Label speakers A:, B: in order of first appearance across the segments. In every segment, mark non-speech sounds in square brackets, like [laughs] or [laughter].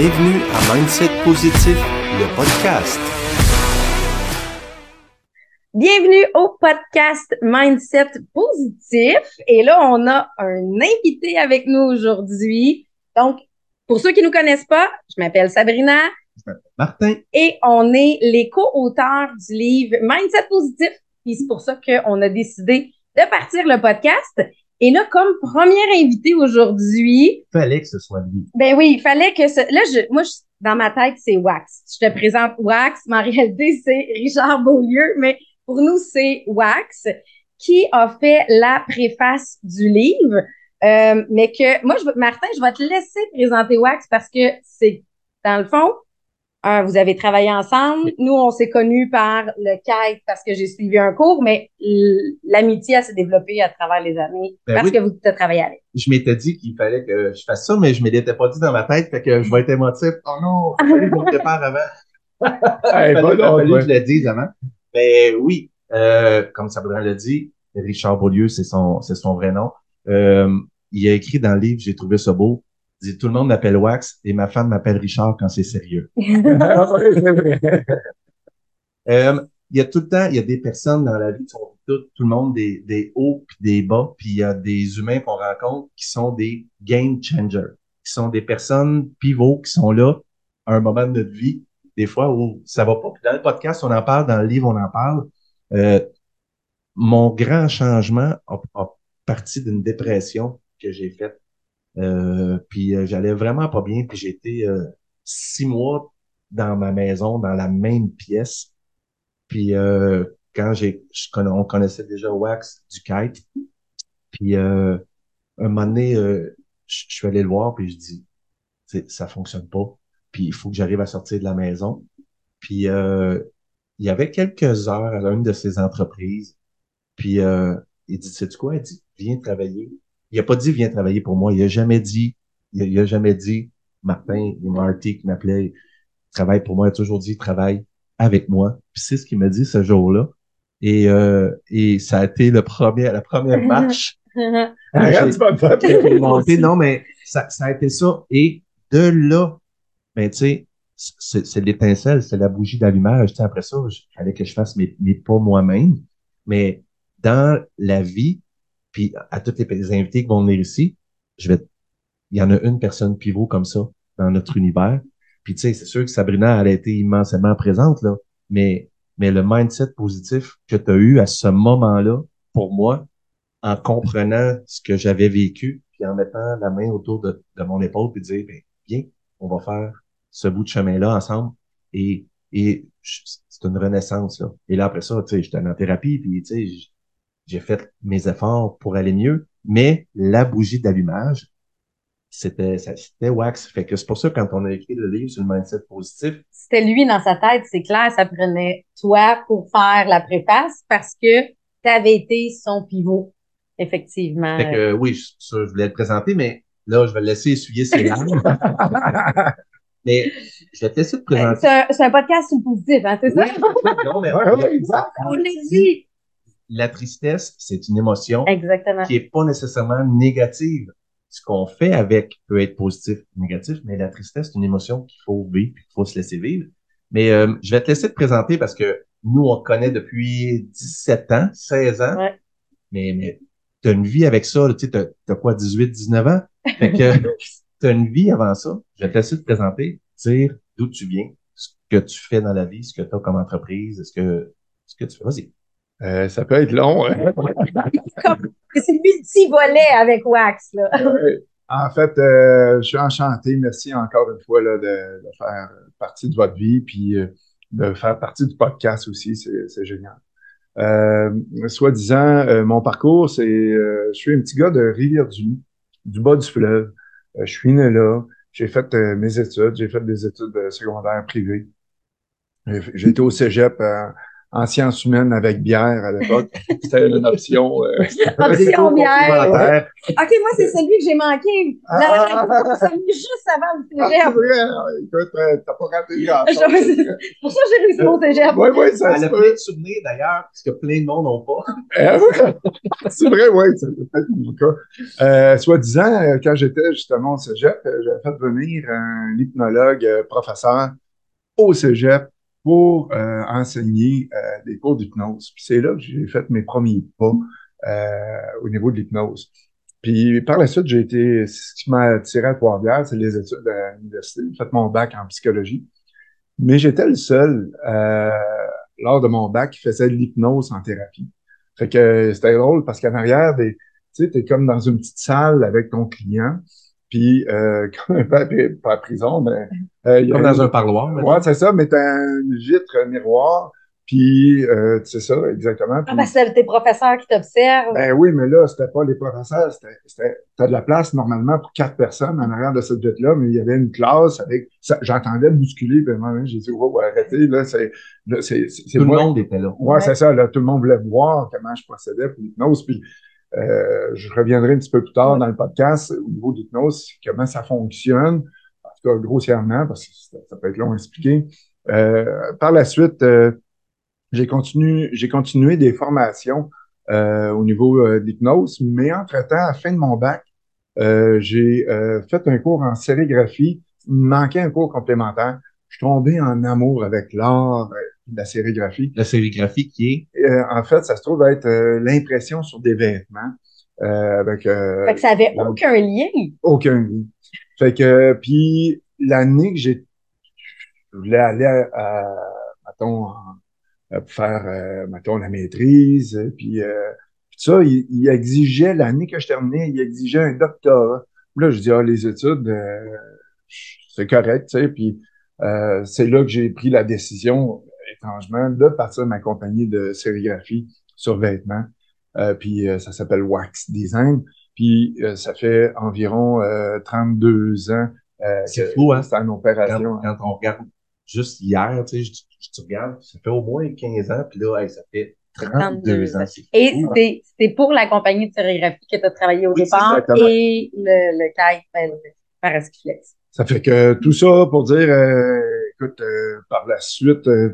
A: Bienvenue à Mindset Positif, le podcast.
B: Bienvenue au podcast Mindset Positif. Et là, on a un invité avec nous aujourd'hui. Donc, pour ceux qui ne nous connaissent pas, je m'appelle Sabrina.
A: Je m'appelle Martin.
B: Et on est les co-auteurs du livre Mindset Positif. Et c'est pour ça qu'on a décidé de partir le podcast. Et là, comme premier invité aujourd'hui.
A: Fallait que ce soit lui.
B: Ben oui, il fallait que ce. Là, je, moi, dans ma tête, c'est Wax. Je te présente Wax. Ma réalité, c'est Richard Beaulieu, mais pour nous, c'est Wax qui a fait la préface du livre. Euh, mais que moi, je, Martin, je vais te laisser présenter Wax parce que c'est, dans le fond, vous avez travaillé ensemble. Nous, on s'est connus par le kite parce que j'ai suivi un cours, mais l'amitié, s'est développée à travers les années ben parce que vous avez travaillé avec.
A: Je m'étais dit qu'il fallait que je fasse ça, mais je ne me l'étais pas dit dans ma tête, fait que je vais être émotif. Oh non, il [laughs] fallait que je me prépare avant. [laughs] il fallait, que je le dise avant. Mais oui, euh, comme Sabrina l'a dit, Richard Beaulieu, c'est son, c'est son vrai nom. Euh, il a écrit dans le livre, j'ai trouvé ça beau, dit tout le monde m'appelle Wax et ma femme m'appelle Richard quand c'est sérieux. [laughs] [laughs] euh, il y a tout le temps, il y a des personnes dans la vie qui sont tout, tout le monde des, des hauts puis des bas, puis il y a des humains qu'on rencontre qui sont des game changers, qui sont des personnes pivots qui sont là à un moment de notre vie, des fois où ça va pas. Puis dans le podcast, on en parle, dans le livre, on en parle. Euh, mon grand changement a, a parti d'une dépression que j'ai faite euh, puis euh, j'allais vraiment pas bien. Puis j'étais euh, six mois dans ma maison, dans la même pièce. Puis quand j'ai, on connaissait déjà Wax du kite. Puis un moment donné, je suis allé le voir puis je dis, ça fonctionne pas. Puis il faut que j'arrive à sortir de la maison. Puis il y avait quelques heures à une de ces entreprises. Puis il dit, sais-tu quoi? Il dit, viens travailler il a pas dit viens travailler pour moi. Il a jamais dit, il a, jamais dit Martin et Marty qui m'appelait travaille pour moi. Il a toujours dit travaille avec moi. Puis c'est ce qu'il m'a dit ce jour-là. Et, euh, et ça a été le premier, la première [laughs] marche. [laughs] non, mais ça, ça a été ça. Et de là, ben, tu sais, c'est l'étincelle, c'est la bougie d'allumage. Après ça, il fallait que je fasse mes, mes pas moi-même. Mais dans la vie, puis à tous les, invités qui vont venir ici, je vais, il y en a une personne pivot comme ça dans notre univers. Puis tu sais, c'est sûr que Sabrina, elle a été immensément présente là, mais mais le mindset positif que tu as eu à ce moment-là, pour moi, en comprenant ce que j'avais vécu, puis en mettant la main autour de, mon épaule, puis dire, ben, viens, on va faire ce bout de chemin-là ensemble. Et, et c'est une renaissance. Là. Et là, après ça, tu sais, j'étais en thérapie, puis tu sais, j'ai fait mes efforts pour aller mieux, mais la bougie d'allumage, c'était c'était wax. Fait que c'est pour ça quand on a écrit le livre sur le mindset positif.
B: C'était lui dans sa tête, c'est clair, ça prenait toi pour faire la préface parce que tu avais été son pivot, effectivement.
A: Fait que oui, je, voulais le présenter, mais là, je vais le laisser essuyer ses larmes. [laughs] mais je vais te laisser te présenter.
B: C'est un, podcast sur le positif, hein, c'est ça?
A: non, mais
B: on l'a dit
A: la tristesse, c'est une émotion
B: Exactement.
A: qui est pas nécessairement négative. Ce qu'on fait avec peut être positif ou négatif, mais la tristesse, c'est une émotion qu'il faut vivre, qu'il faut se laisser vivre. Mais euh, je vais te laisser te présenter parce que nous, on te connaît depuis 17 ans, 16 ans.
B: Ouais.
A: Mais, mais tu as une vie avec ça, tu sais, t'as, as quoi, 18, 19 ans? Fait que [laughs] tu as une vie avant ça. Je vais te laisser te présenter, dire d'où tu viens, ce que tu fais dans la vie, ce que tu as comme entreprise, ce que, ce que tu fais. Vas-y.
C: Euh, ça peut être long. Hein? [laughs]
B: c'est multi-volet avec Wax. Là.
C: En fait, euh, je suis enchanté. Merci encore une fois là, de, de, faire partie de votre vie, puis euh, de faire partie du podcast aussi. C'est génial. Euh, Soit disant, euh, mon parcours, c'est je suis un petit gars de Rivière-du-Loup, du bas du fleuve. je suis né là. J'ai fait mes études. J'ai fait des études secondaires privées. J'ai été au cégep en sciences humaines avec bière à l'époque. C'était une option. Euh, [laughs] [laughs]
B: option bière. OK, moi, c'est celui que j'ai manqué. Ah, ah, juste avant le cégep.
C: Ah, vrai. Écoute, euh, t'as pas raté grand
B: C'est pour ça que j'ai réussi mon cégep.
C: Oui, oui, ça
A: Elle a plein de souvenirs, d'ailleurs, parce que plein de monde n'ont pas. [laughs]
C: Eh c'est vrai, oui, c'est peut-être mon cas. Euh, soit disant, euh, quand j'étais justement au cégep, j'avais fait venir un hypnologue professeur au cégep pour euh, enseigner euh, des cours d'hypnose. C'est là que j'ai fait mes premiers pas euh, au niveau de l'hypnose. Puis par la suite, j'ai été, ce qui m'a attiré à Trois-Rivières, c'est les études à l'université. J'ai fait mon bac en psychologie. Mais j'étais le seul, lors de mon bac, qui faisait de l'hypnose en thérapie. Fait que c'était drôle parce qu'en arrière, tu sais, t'es comme dans une petite salle avec ton client. Puis, euh, [laughs] comme pas, pas à prison, mais...
A: Euh, comme dans un parloir.
C: Ouais, c'est ça, mais t'as une vitre miroir, puis euh, c'est ça, exactement.
B: Ah, ben c'est tes professeurs qui t'observent.
C: Ben oui, mais là, c'était pas les professeurs, c'était... T'as de la place, normalement, pour quatre personnes en arrière de cette vitre-là, mais il y avait une classe avec... J'entendais bousculer, puis moi, j'ai dit, oh, arrêtez, là, c'est...
A: Tout le monde était là.
C: Ouais, c'est ça, là, tout le monde voulait voir comment je procédais pour l'hypnose, puis euh, je reviendrai un petit peu plus tard dans le podcast au niveau d'hypnose, comment ça fonctionne, en tout cas grossièrement, parce que ça, peut être long à expliquer. Euh, par la suite, euh, j'ai continué, j'ai continué des formations au niveau de l'hypnose, mais entre-temps, à la fin de mon bac, j'ai fait un cours en sérigraphie. Il me manquait un cours complémentaire. Je suis tombé en amour avec l'art, la sérigraphie.
A: La sérigraphie qui
C: est? Euh, en fait, ça se trouve être euh, l'impression sur des vêtements. Euh, avec,
B: fait que ça avait aucun lien.
C: Aucun lien. Fait que, puis l'année que j'ai, je voulais aller à, à mettons, pour faire, mettons, la maîtrise, puis ça, il, exigeait, l'année que je terminais, il exigeait un doctorat. Là, je dis, ah, les études, c'est correct, tu sais, puis c'est là que j'ai pris la décision étrangement, de partir de ma compagnie de sérigraphie sur vêtements. Euh, puis euh, ça s'appelle Wax Design. Puis euh, ça fait environ 32 ans.
A: c'est fou, hein?
C: C'est une opération.
A: Quand, on regarde juste hier, tu sais, je, regarde, ça fait au moins 15 ans, puis là, ça fait 32 ans.
B: Et hein. c'est pour la compagnie de sérigraphie que tu as travaillé au départ et le, le CAI ben, par Esquiflex.
C: Ça fait que tout ça pour dire, euh, écoute, euh, par la suite, euh,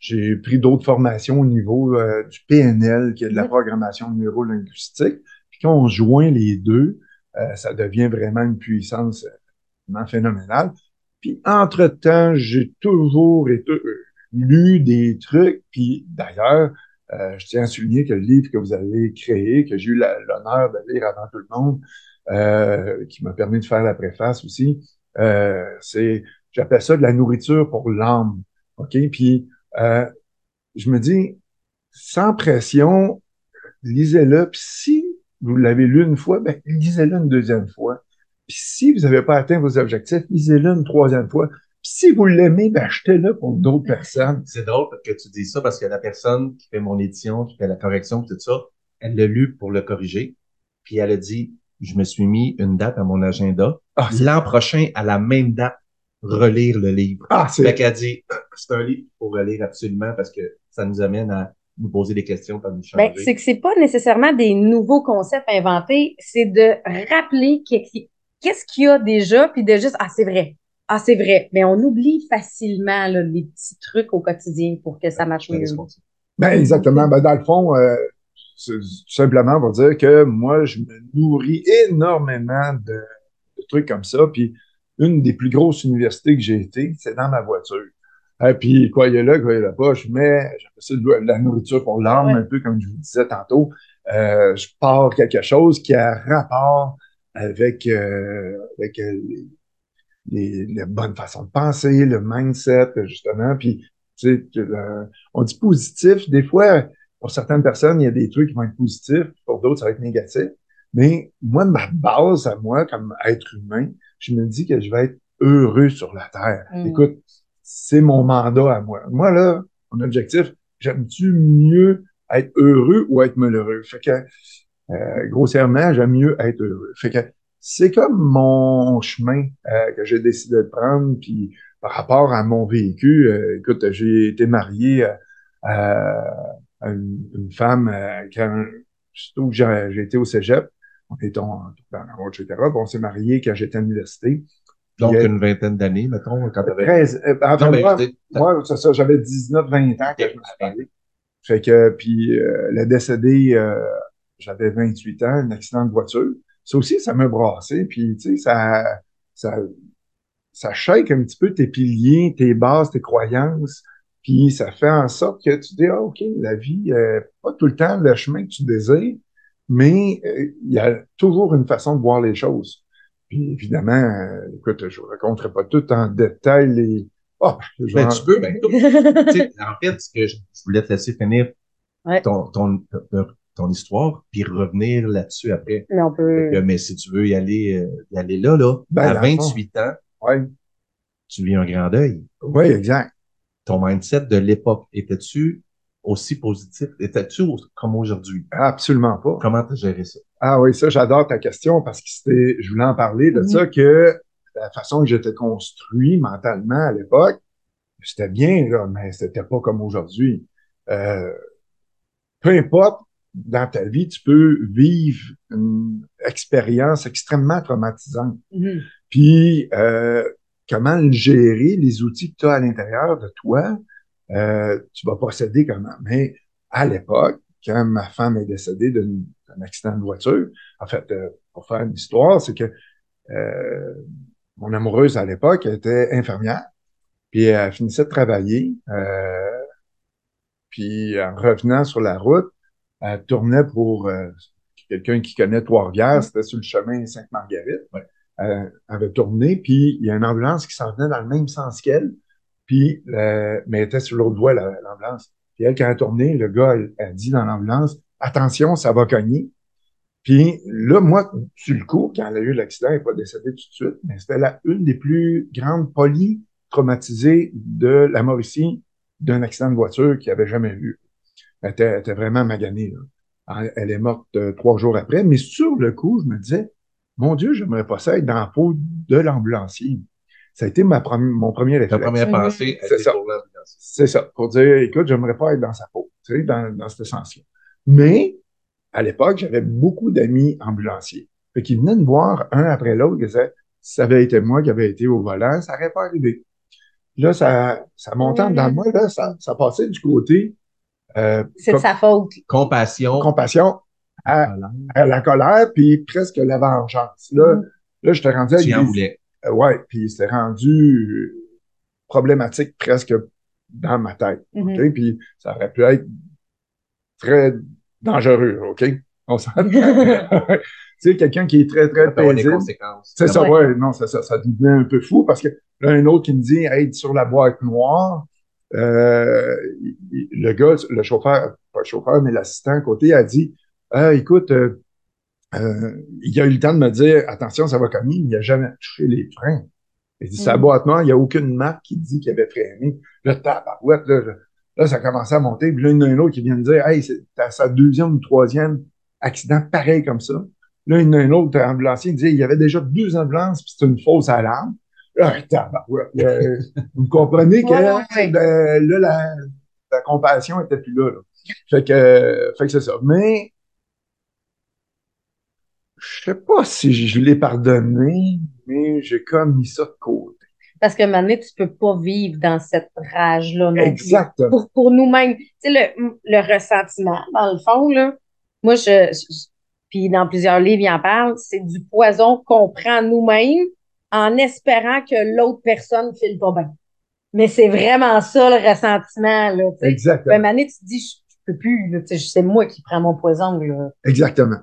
C: j'ai pris d'autres formations au niveau du PNL, qui est de la programmation neurolinguistique. Puis quand on joint les deux, ça devient vraiment une puissance vraiment phénoménale. Puis entre-temps, j'ai toujours été, lu des trucs. Puis d'ailleurs, je tiens à souligner que le livre que vous avez créé, que j'ai eu l'honneur de lire avant tout le monde, euh, qui m'a permis de faire la préface aussi. Euh, c'est, j'appelle ça de la nourriture pour l'âme. OK? Puis, euh, je me dis, sans pression, lisez-le. Puis si vous l'avez lu une fois, ben, lisez-le une deuxième fois. Puis si vous n'avez pas atteint vos objectifs, lisez-le une troisième fois. Puis si vous l'aimez, ben, achetez-le pour d'autres personnes.
A: C'est drôle que tu dis ça parce que la personne qui fait mon édition, qui fait la correction, tout ça, elle l'a lu pour le corriger. Puis elle a dit, je me suis mis une date à mon agenda. Ah, L'an prochain, à la même date, relire le livre. Ah, c'est... Fait qu'elle dit, [coughs] c'est un livre qu'il faut relire absolument parce que ça nous amène à nous poser des questions, pas nous changer.
B: Ben, c'est que c'est pas nécessairement des nouveaux concepts inventés, c'est de rappeler qu'est-ce qu'il y a déjà, puis de juste, ah, c'est vrai. Ah, c'est vrai. Mais on oublie facilement là, les petits trucs au quotidien pour que ça marche mieux.
C: Ben, exactement. Ben, dans le fond, euh, tout simplement pour dire que moi, je me nourris énormément de, trucs comme ça. Puis une des plus grosses universités que j'ai été, c'est dans ma voiture. Et euh, puis, quoi, il y a là, quoi, il y a là pas, je mets, ça de la nourriture pour l'âme, un peu comme je vous disais tantôt. Euh, je pars quelque chose qui a rapport avec, euh, avec les, les, les, bonnes façons de penser, le mindset, justement. Puis, tu sais, on dit positif, des fois, pour certaines personnes, il y a des trucs qui vont être positifs, pour d'autres, ça va être négatif. Mais moi, de ma base à moi, comme être humain, je me dis que je vais être heureux sur la Terre. Mm. Écoute, c'est mon mandat à moi. Moi, là, mon objectif, j'aime-tu mieux être heureux ou être malheureux? Fait que, euh, grossièrement, j'aime mieux être heureux. Fait que, c'est comme mon chemin euh, que j'ai décidé de prendre, puis par rapport à mon vécu, euh, écoute, j'ai été marié euh, une, une femme euh, quand surtout que j'ai j'ai été au cégep, en, dans la route, etc. Puis on s'est mariés quand j'étais à l'université.
A: Donc,
C: euh,
A: une vingtaine d'années, mettons, quand t'avais...
C: 13, euh, enfin,
A: Non, mais
C: moi, c'est ça, j'avais 19, 20 ans quand je me suis marié. Fait que, puis, euh, le décédé, euh, j'avais 28 ans, un accident de voiture. Ça aussi, ça m'a brassé, puis, tu sais, ça, ça, ça shake un petit peu tes piliers, tes bases, tes croyances, puis ça fait en sorte que tu dis, ah, OK, la vie, euh, pas tout le temps le chemin que tu désires, mais euh, il y a toujours une façon de voir les choses. Puis évidemment, euh, écoute, je ne raconterai pas tout en détail les... Ah,
A: Ben,
C: en-
A: tu peux, ben, [laughs] tu sais, en fait, ce que je, je voulais te laisser finir
B: Ouais.
A: ton, ton, ton, ton histoire, puis revenir là-dessus après.
B: Mais on peut.
A: Mais si tu veux y aller, euh, y aller là, là,
C: Ben,
A: à
C: dans le fond.
A: 28 ans,
C: Ouais.
A: tu vis un grand deuil.
C: Oui, exact.
A: Ton mindset de l'époque, étais-tu aussi positif? Étais-tu comme aujourd'hui?
C: Absolument pas.
A: Comment tu as géré ça?
C: Ah oui, ça, j'adore ta question parce que c'était, je voulais en parler de ça, que la façon que j'étais construit mentalement à l'époque, c'était bien, là, mais c'était pas comme aujourd'hui. Euh, peu importe, dans ta vie, tu peux vivre une expérience extrêmement traumatisante.
B: Mhm.
C: Puis, euh, comment le gérer, les outils que tu as à l'intérieur de toi, euh, tu vas procéder comment. Mais à l'époque, quand ma femme est décédée d'un accident de voiture, en fait, euh, pour faire une histoire, c'est que euh, mon amoureuse à l'époque était infirmière, puis elle finissait de travailler, puis en revenant sur la route, elle tournait pour quelqu'un qui connaît Trois-Rivières, c'était sur le chemin Sainte-Marguerite.
A: Ouais.
C: Elle avait tourné, puis il y a une ambulance qui s'en venait dans le même sens qu'elle, puis euh, mais elle était sur l'autre voie, la- l'ambulance. Puis elle, quand elle a tourné, le gars, elle, elle dit dans l'ambulance, attention, ça va cogner. Puis là, moi, sur le coup, quand elle a eu l'accident, elle n'est pas décédée tout de suite, mais c'était la une des plus grandes polytraumatisées de la Mauricie d'un accident de voiture qu'il avait jamais vu. Elle était, elle vraiment maganée. Elle est morte euh, trois jours après, mais sur le coup, je me disais, mon Dieu, j'aimerais pas ça être dans la peau de l'ambulancier. Ça a été ma premi- mon premier
A: Ta
C: réflexe.
A: première
B: Mhm.
A: pensée,
C: C'est ça.
A: pour l'ambulance.
C: C'est ça, pour dire, écoute, j'aimerais pas être dans sa peau, tu sais, dans, dans ce sens-là. Mais, à l'époque, j'avais beaucoup d'amis ambulanciers. Fait qu'ils venaient me voir un après l'autre, ils disaient, si ça avait été moi qui avais été au volant, ça n'aurait pas arrivé. Là, ça, ça montait dans moi, là, ça, ça passait du côté euh,
B: C'est de sa faute.
A: Compassion.
C: compassion à, à la colère, puis presque la vengeance. Là,
B: Mhm.
C: là je te rendais avec
A: Tu en voulais.
C: Euh, ouais, puis c'était rendu problématique presque dans ma tête.
B: Mhm.
C: OK? Puis ça aurait pu être très dangereux, OK? On s'entend. [laughs] [laughs] tu sais, quelqu'un qui est très, très paisible.
A: conséquences.
C: C'est ça,
B: Ouais.
C: ouais, non, c'est ça, ça devenait un peu fou parce que là, un autre qui me dit, hey, sur la boîte noire, euh, le gars, le chauffeur, pas le chauffeur, mais l'assistant à côté a dit, Ah, écoute, euh, euh, il a eu le temps de me dire, attention, ça va cogner, il n'a jamais touché les freins. Il dit,
B: Mhm.
C: boîte noire, il n'y a aucune marque qui dit qu'il avait freiné. Le tabarouette, là, là, là, ça commençait à monter. Puis là, il y en a un autre qui vient de dire, hey, c'est sa deuxième ou troisième accident pareil comme ça. Là, il y en a un autre ambulancier qui dit, il y avait déjà deux ambulances, puis c'est une fausse alarme. Là, tabarouette, là, [laughs] vous comprenez que
B: Ouais, ouais, ouais.
C: euh, là, la, la compassion était plus là. là. Fait que, euh, fait que c'est ça. Mais je sais pas si je l'ai pardonné, mais j'ai comme mis ça de côté.
B: Parce que maintenant, tu peux pas vivre dans cette rage-là.
C: Exactement.
B: Pour, pour nous-mêmes. Tu sais, le, le ressentiment, dans le fond, là, moi, je, je- puis dans plusieurs livres, il en parle, c'est du poison qu'on prend nous-mêmes en espérant que l'autre personne file pas bien. Mais c'est vraiment ça, le ressentiment, là.
C: Exactement.
B: Ben, Mané, tu te dis, je, je peux plus, c'est moi qui prends mon poison, là.
C: Exactement.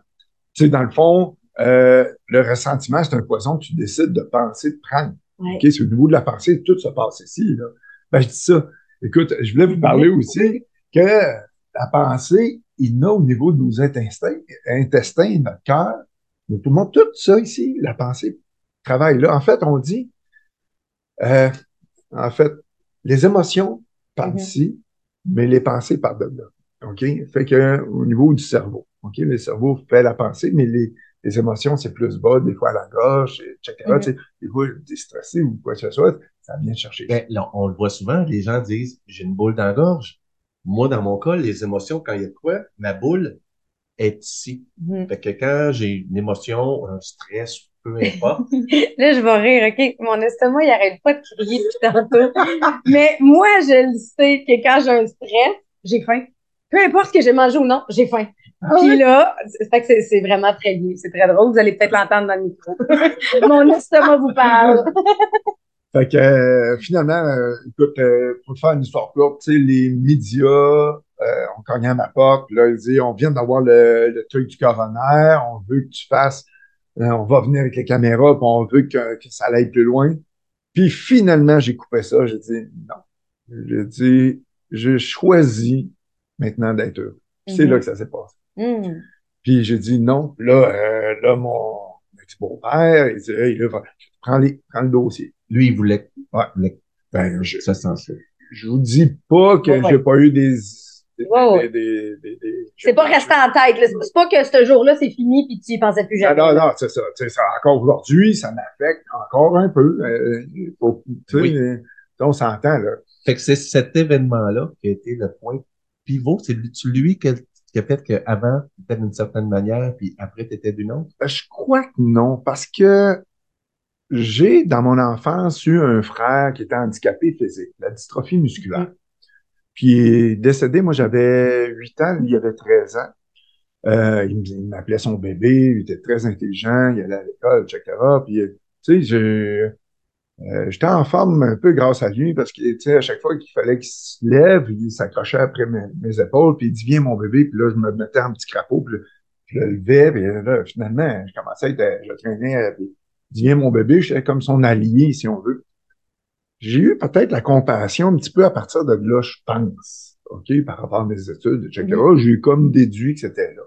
C: Tu sais, dans le fond, euh, le ressentiment, c'est un poison que tu décides de penser, de prendre.
B: Ouais.
C: OK? C'est au niveau de la pensée, tout se passe ici, là. Ben, je dis ça. Écoute, je voulais vous parler aussi que la pensée, il y en a au niveau de nos intestins, intestins, notre cœur, nos poumons, tout ça ici, la pensée travaille là. En fait, on dit, euh, en fait, les émotions partent ici, mais les pensées partent de là. OK? Fait que, au niveau du cerveau, OK? Le cerveau fait la pensée, mais les, les émotions, c'est plus bas, des fois à la gorge, etc. Tu sais, des fois, t'es stressé ou quoi que ce soit, ça vient chercher.
A: Ben, là, on le voit souvent, les gens disent j'ai une boule dans la gorge. Moi, dans mon cas, les émotions, quand il y a quoi, ma boule est ici.
B: Mhm.
A: Fait que quand j'ai une émotion, un stress, peu importe, [laughs]
B: Là, je vais rire, OK? Mon estomac, il arrête pas de crier depuis tantôt. [laughs] Mais moi, je le sais que quand j'ai un stress, j'ai faim. Peu importe ce que j'ai mangé ou non, j'ai faim. Puis là, c'est vraiment très lié. C'est très drôle. Vous allez peut-être l'entendre dans le micro. [laughs] Mon estomac vous parle. [laughs]
C: Fait que euh, finalement, euh, écoute, euh, pour te faire une histoire courte, tu sais, les médias euh, ont cogné à ma porte. puis Là, ils disent on vient d'avoir le, le truc du coroner, on veut que tu fasses, euh, on va venir avec les caméras, puis on veut que, que ça aille plus loin. Puis finalement, j'ai coupé ça. J'ai dit non. J'ai dit, je choisis maintenant d'être heureux. C'est
B: Mhm.
C: là que ça s'est passé.
B: Hmm.
C: Puis j'ai dit non. Puis Là, euh, là, mon ex-beau-père, il dit, hey, là, prends, les, prends le dossier.
A: lui, il voulait,
C: Ouais.
A: voulait
C: Ben,
A: que
C: je,
A: ça sens
C: je vous dis pas que
B: Ouais,
C: j'ai pas eu des. des,
B: Ouais, ouais.
C: des- des- des- des-
B: C'est pas resté en tête. là. C'est pas que ce jour-là, c'est fini puis tu y pensais plus
C: Ah,
B: jamais.
C: non, non, c'est ça. Tu sais, ça. Encore aujourd'hui, ça m'affecte encore un peu. Euh,
A: Oui.
C: euh, on s'entend, là.
A: Fait que c'est cet événement-là qui a été le point pivot. C'est lui- lui qui a, qui a fait qu'avant, tu étais d'une certaine manière, puis après, tu étais d'une autre?
C: Ben, Je crois que non, parce que j'ai, dans mon enfance, eu un frère qui était handicapé physique, la dystrophie musculaire. Puis il est décédé, moi j'avais 8 ans, lui il avait 13 ans. Euh, il m'appelait son bébé, il était très intelligent, il allait à l'école, etc. Puis, euh, tu sais, je- euh, j'étais en forme un peu grâce à lui parce que, à chaque fois qu'il fallait qu'il se lève, il s'accrochait après mes, mes épaules, puis il dit, viens mon bébé, puis là, je me mettais en petit crapaud, puis je le levais, puis là, finalement, je commençais à être, je traînais, euh, puis il dit, viens mon bébé, j'étais comme son allié, si on veut. J'ai eu peut-être la compassion un petit peu à partir de là, je pense, OK, par rapport à mes études, etc. J'ai comme déduit que c'était là.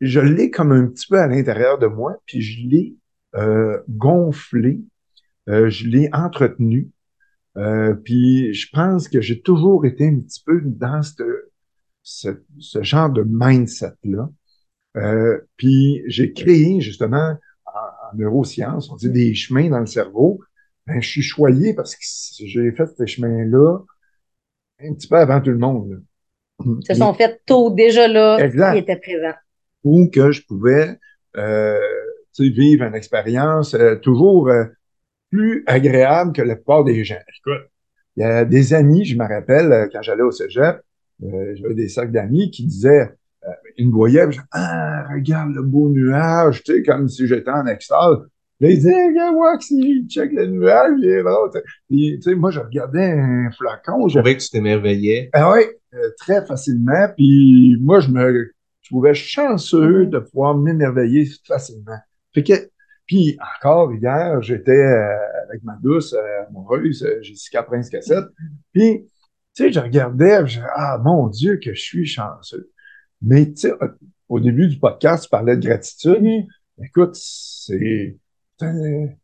C: Je l'ai comme un petit peu à l'intérieur de moi, puis je l'ai euh, gonflé, euh, je l'ai entretenu, euh, puis je pense que j'ai toujours été un petit peu dans cette- ce, ce genre de mindset-là. Euh, puis j'ai créé justement en, en neurosciences, on dit des chemins dans le cerveau. Ben, je suis choyé parce que j'ai fait ces chemins-là un petit peu avant tout le monde. là.
B: Ils se sont fait tôt déjà là.
C: Exact.
B: Ils étaient présents.
C: Ou que je pouvais euh, vivre une expérience euh, toujours euh, plus agréable que la plupart des gens. Écoute, il y a des amis, je me rappelle, euh, quand j'allais au cégep, euh, j'avais des sacs d'amis qui disaient, euh, ils me voyaient, je disais, ah, regarde le beau nuage, tu sais, comme si j'étais en extase. Là, ils disaient, regarde, s'il check le nuage, il est drôle. tu sais. Puis, tu sais, moi, je regardais un flacon,
A: Je
C: je
A: trouvais que tu t'émerveillais.
C: ah oui, euh, très facilement. Puis moi, je me trouvais chanceux
B: Mhm.
C: de pouvoir m'émerveiller facilement. Fait que, puis encore hier, j'étais euh, avec ma douce euh, amoureuse, euh, Jessica Prince-Cassette. Puis, tu sais, je regardais, je disais, ah mon Dieu, que je suis chanceux. Mais tu sais, au début du podcast, tu parlais de gratitude.
B: Mhm.
C: Écoute, c'est. c'est-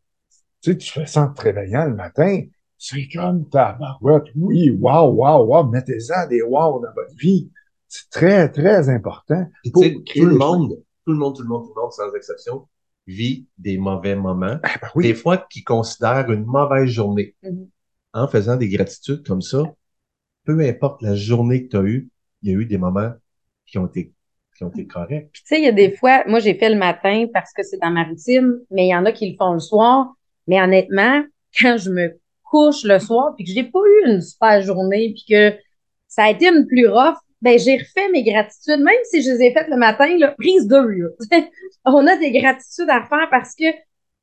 C: Tu sais, tu fais ça en te réveillant le matin. C'est comme ta barouette. Oui, wow, wow, wow. Mettez-en des wow dans votre vie. C'est très, très important. Pour
A: tout le monde, tout le monde, tout le monde, tout le monde, sans exception, vit des mauvais moments.
C: Ah, ben
A: Des fois, qui considèrent une mauvaise journée.
B: Mhm.
A: En faisant des gratitudes comme ça, peu importe la journée que tu as eue, il y a eu des moments qui ont été, qui ont été corrects.
B: Puis, tu sais, il y a des fois, moi, j'ai fait le matin parce que c'est dans ma routine, mais il y en a qui le font le soir. Mais honnêtement, quand je me couche le soir puis que j'ai pas eu une super journée puis que ça a été une plus rough, ben, j'ai refait mes gratitudes, même si je les ai faites le matin, là, prise de là. [laughs] On a des gratitudes à faire parce que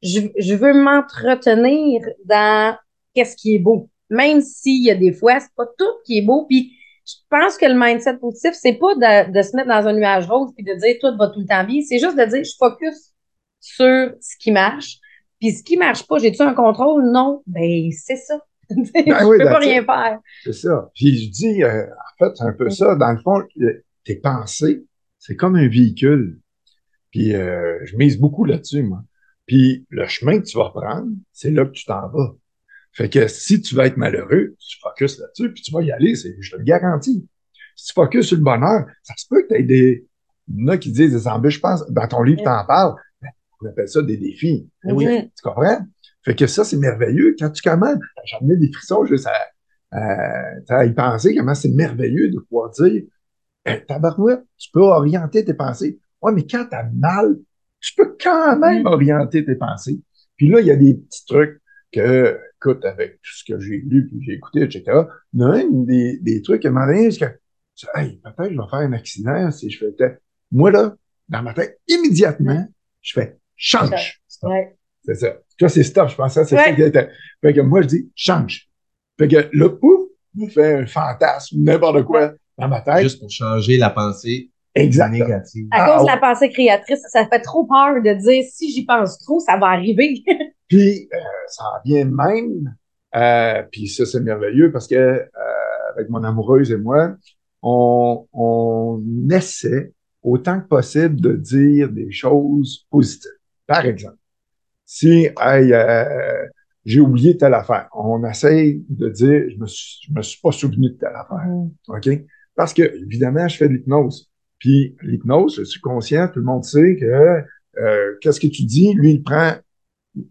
B: je, je veux m'entretenir dans qu'est-ce qui est beau. Même s'il y a des fois, c'est pas tout qui est beau. Puis je pense que le mindset positif, c'est pas de, de se mettre dans un nuage rose puis de dire tout va tout le temps bien. C'est juste de dire je focus sur ce qui marche. Puis ce qui marche pas, j'ai-tu un contrôle? Non. Ben, c'est ça. Je
C: oui,
B: peux pas rien faire.
C: C'est ça. Puis je dis, euh, en fait, c'est un peu ça. Dans le fond, tes pensées, c'est comme un véhicule. Puis euh, je mise beaucoup là-dessus, moi. Puis le chemin que tu vas prendre, c'est là que tu t'en vas. Fait que si tu vas être malheureux, tu focuses là-dessus, puis tu vas y aller, c'est, je te le garantis. Si tu focuses sur le bonheur, ça se peut que tu aies des. Il y en a qui disent des embûches, je pense, dans ton livre, tu en parles. Ben, on appelle ça des défis.
A: Oui.
B: Mhm.
C: Tu comprends? Fait que ça, c'est merveilleux. Quand tu commences, j'ai amené des frissons juste à, euh, à y penser comment c'est merveilleux de pouvoir dire euh, tabarouette, tu peux orienter tes pensées. Ouais, mais quand t'as mal, tu peux quand même mm. orienter tes pensées. Puis là, il y a des petits trucs que, écoute, avec tout ce que j'ai lu, puis j'ai écouté, etc., il y a un des, des trucs à un moment donné, que, hey, peut-être je vais faire un accident si je fais Moi, là, dans ma tête, immédiatement, je fais change. C'est ça. Ça, c'est stop. Je pensais que c'est ça qui était. Fait que moi, je dis change. Fait que là, ouf, me fait un fantasme, n'importe quoi dans ma tête.
A: Juste pour changer la pensée
C: Exactement.
A: négative.
B: À cause de la pensée créatrice, ça fait trop peur de dire si j'y pense trop, ça va arriver. [laughs]
C: puis euh, ça vient même, euh, puis ça c'est merveilleux parce que euh, avec mon amoureuse et moi, on, on essaie autant que possible de dire des choses positives. Par exemple, si hey, euh, j'ai oublié telle affaire, on essaie de dire je me suis, je me suis pas souvenu de telle affaire, mm. ok? Parce que évidemment, je fais de l'hypnose. Puis l'hypnose, je suis conscient, tout le monde sait que euh, qu'est-ce que tu dis, lui il prend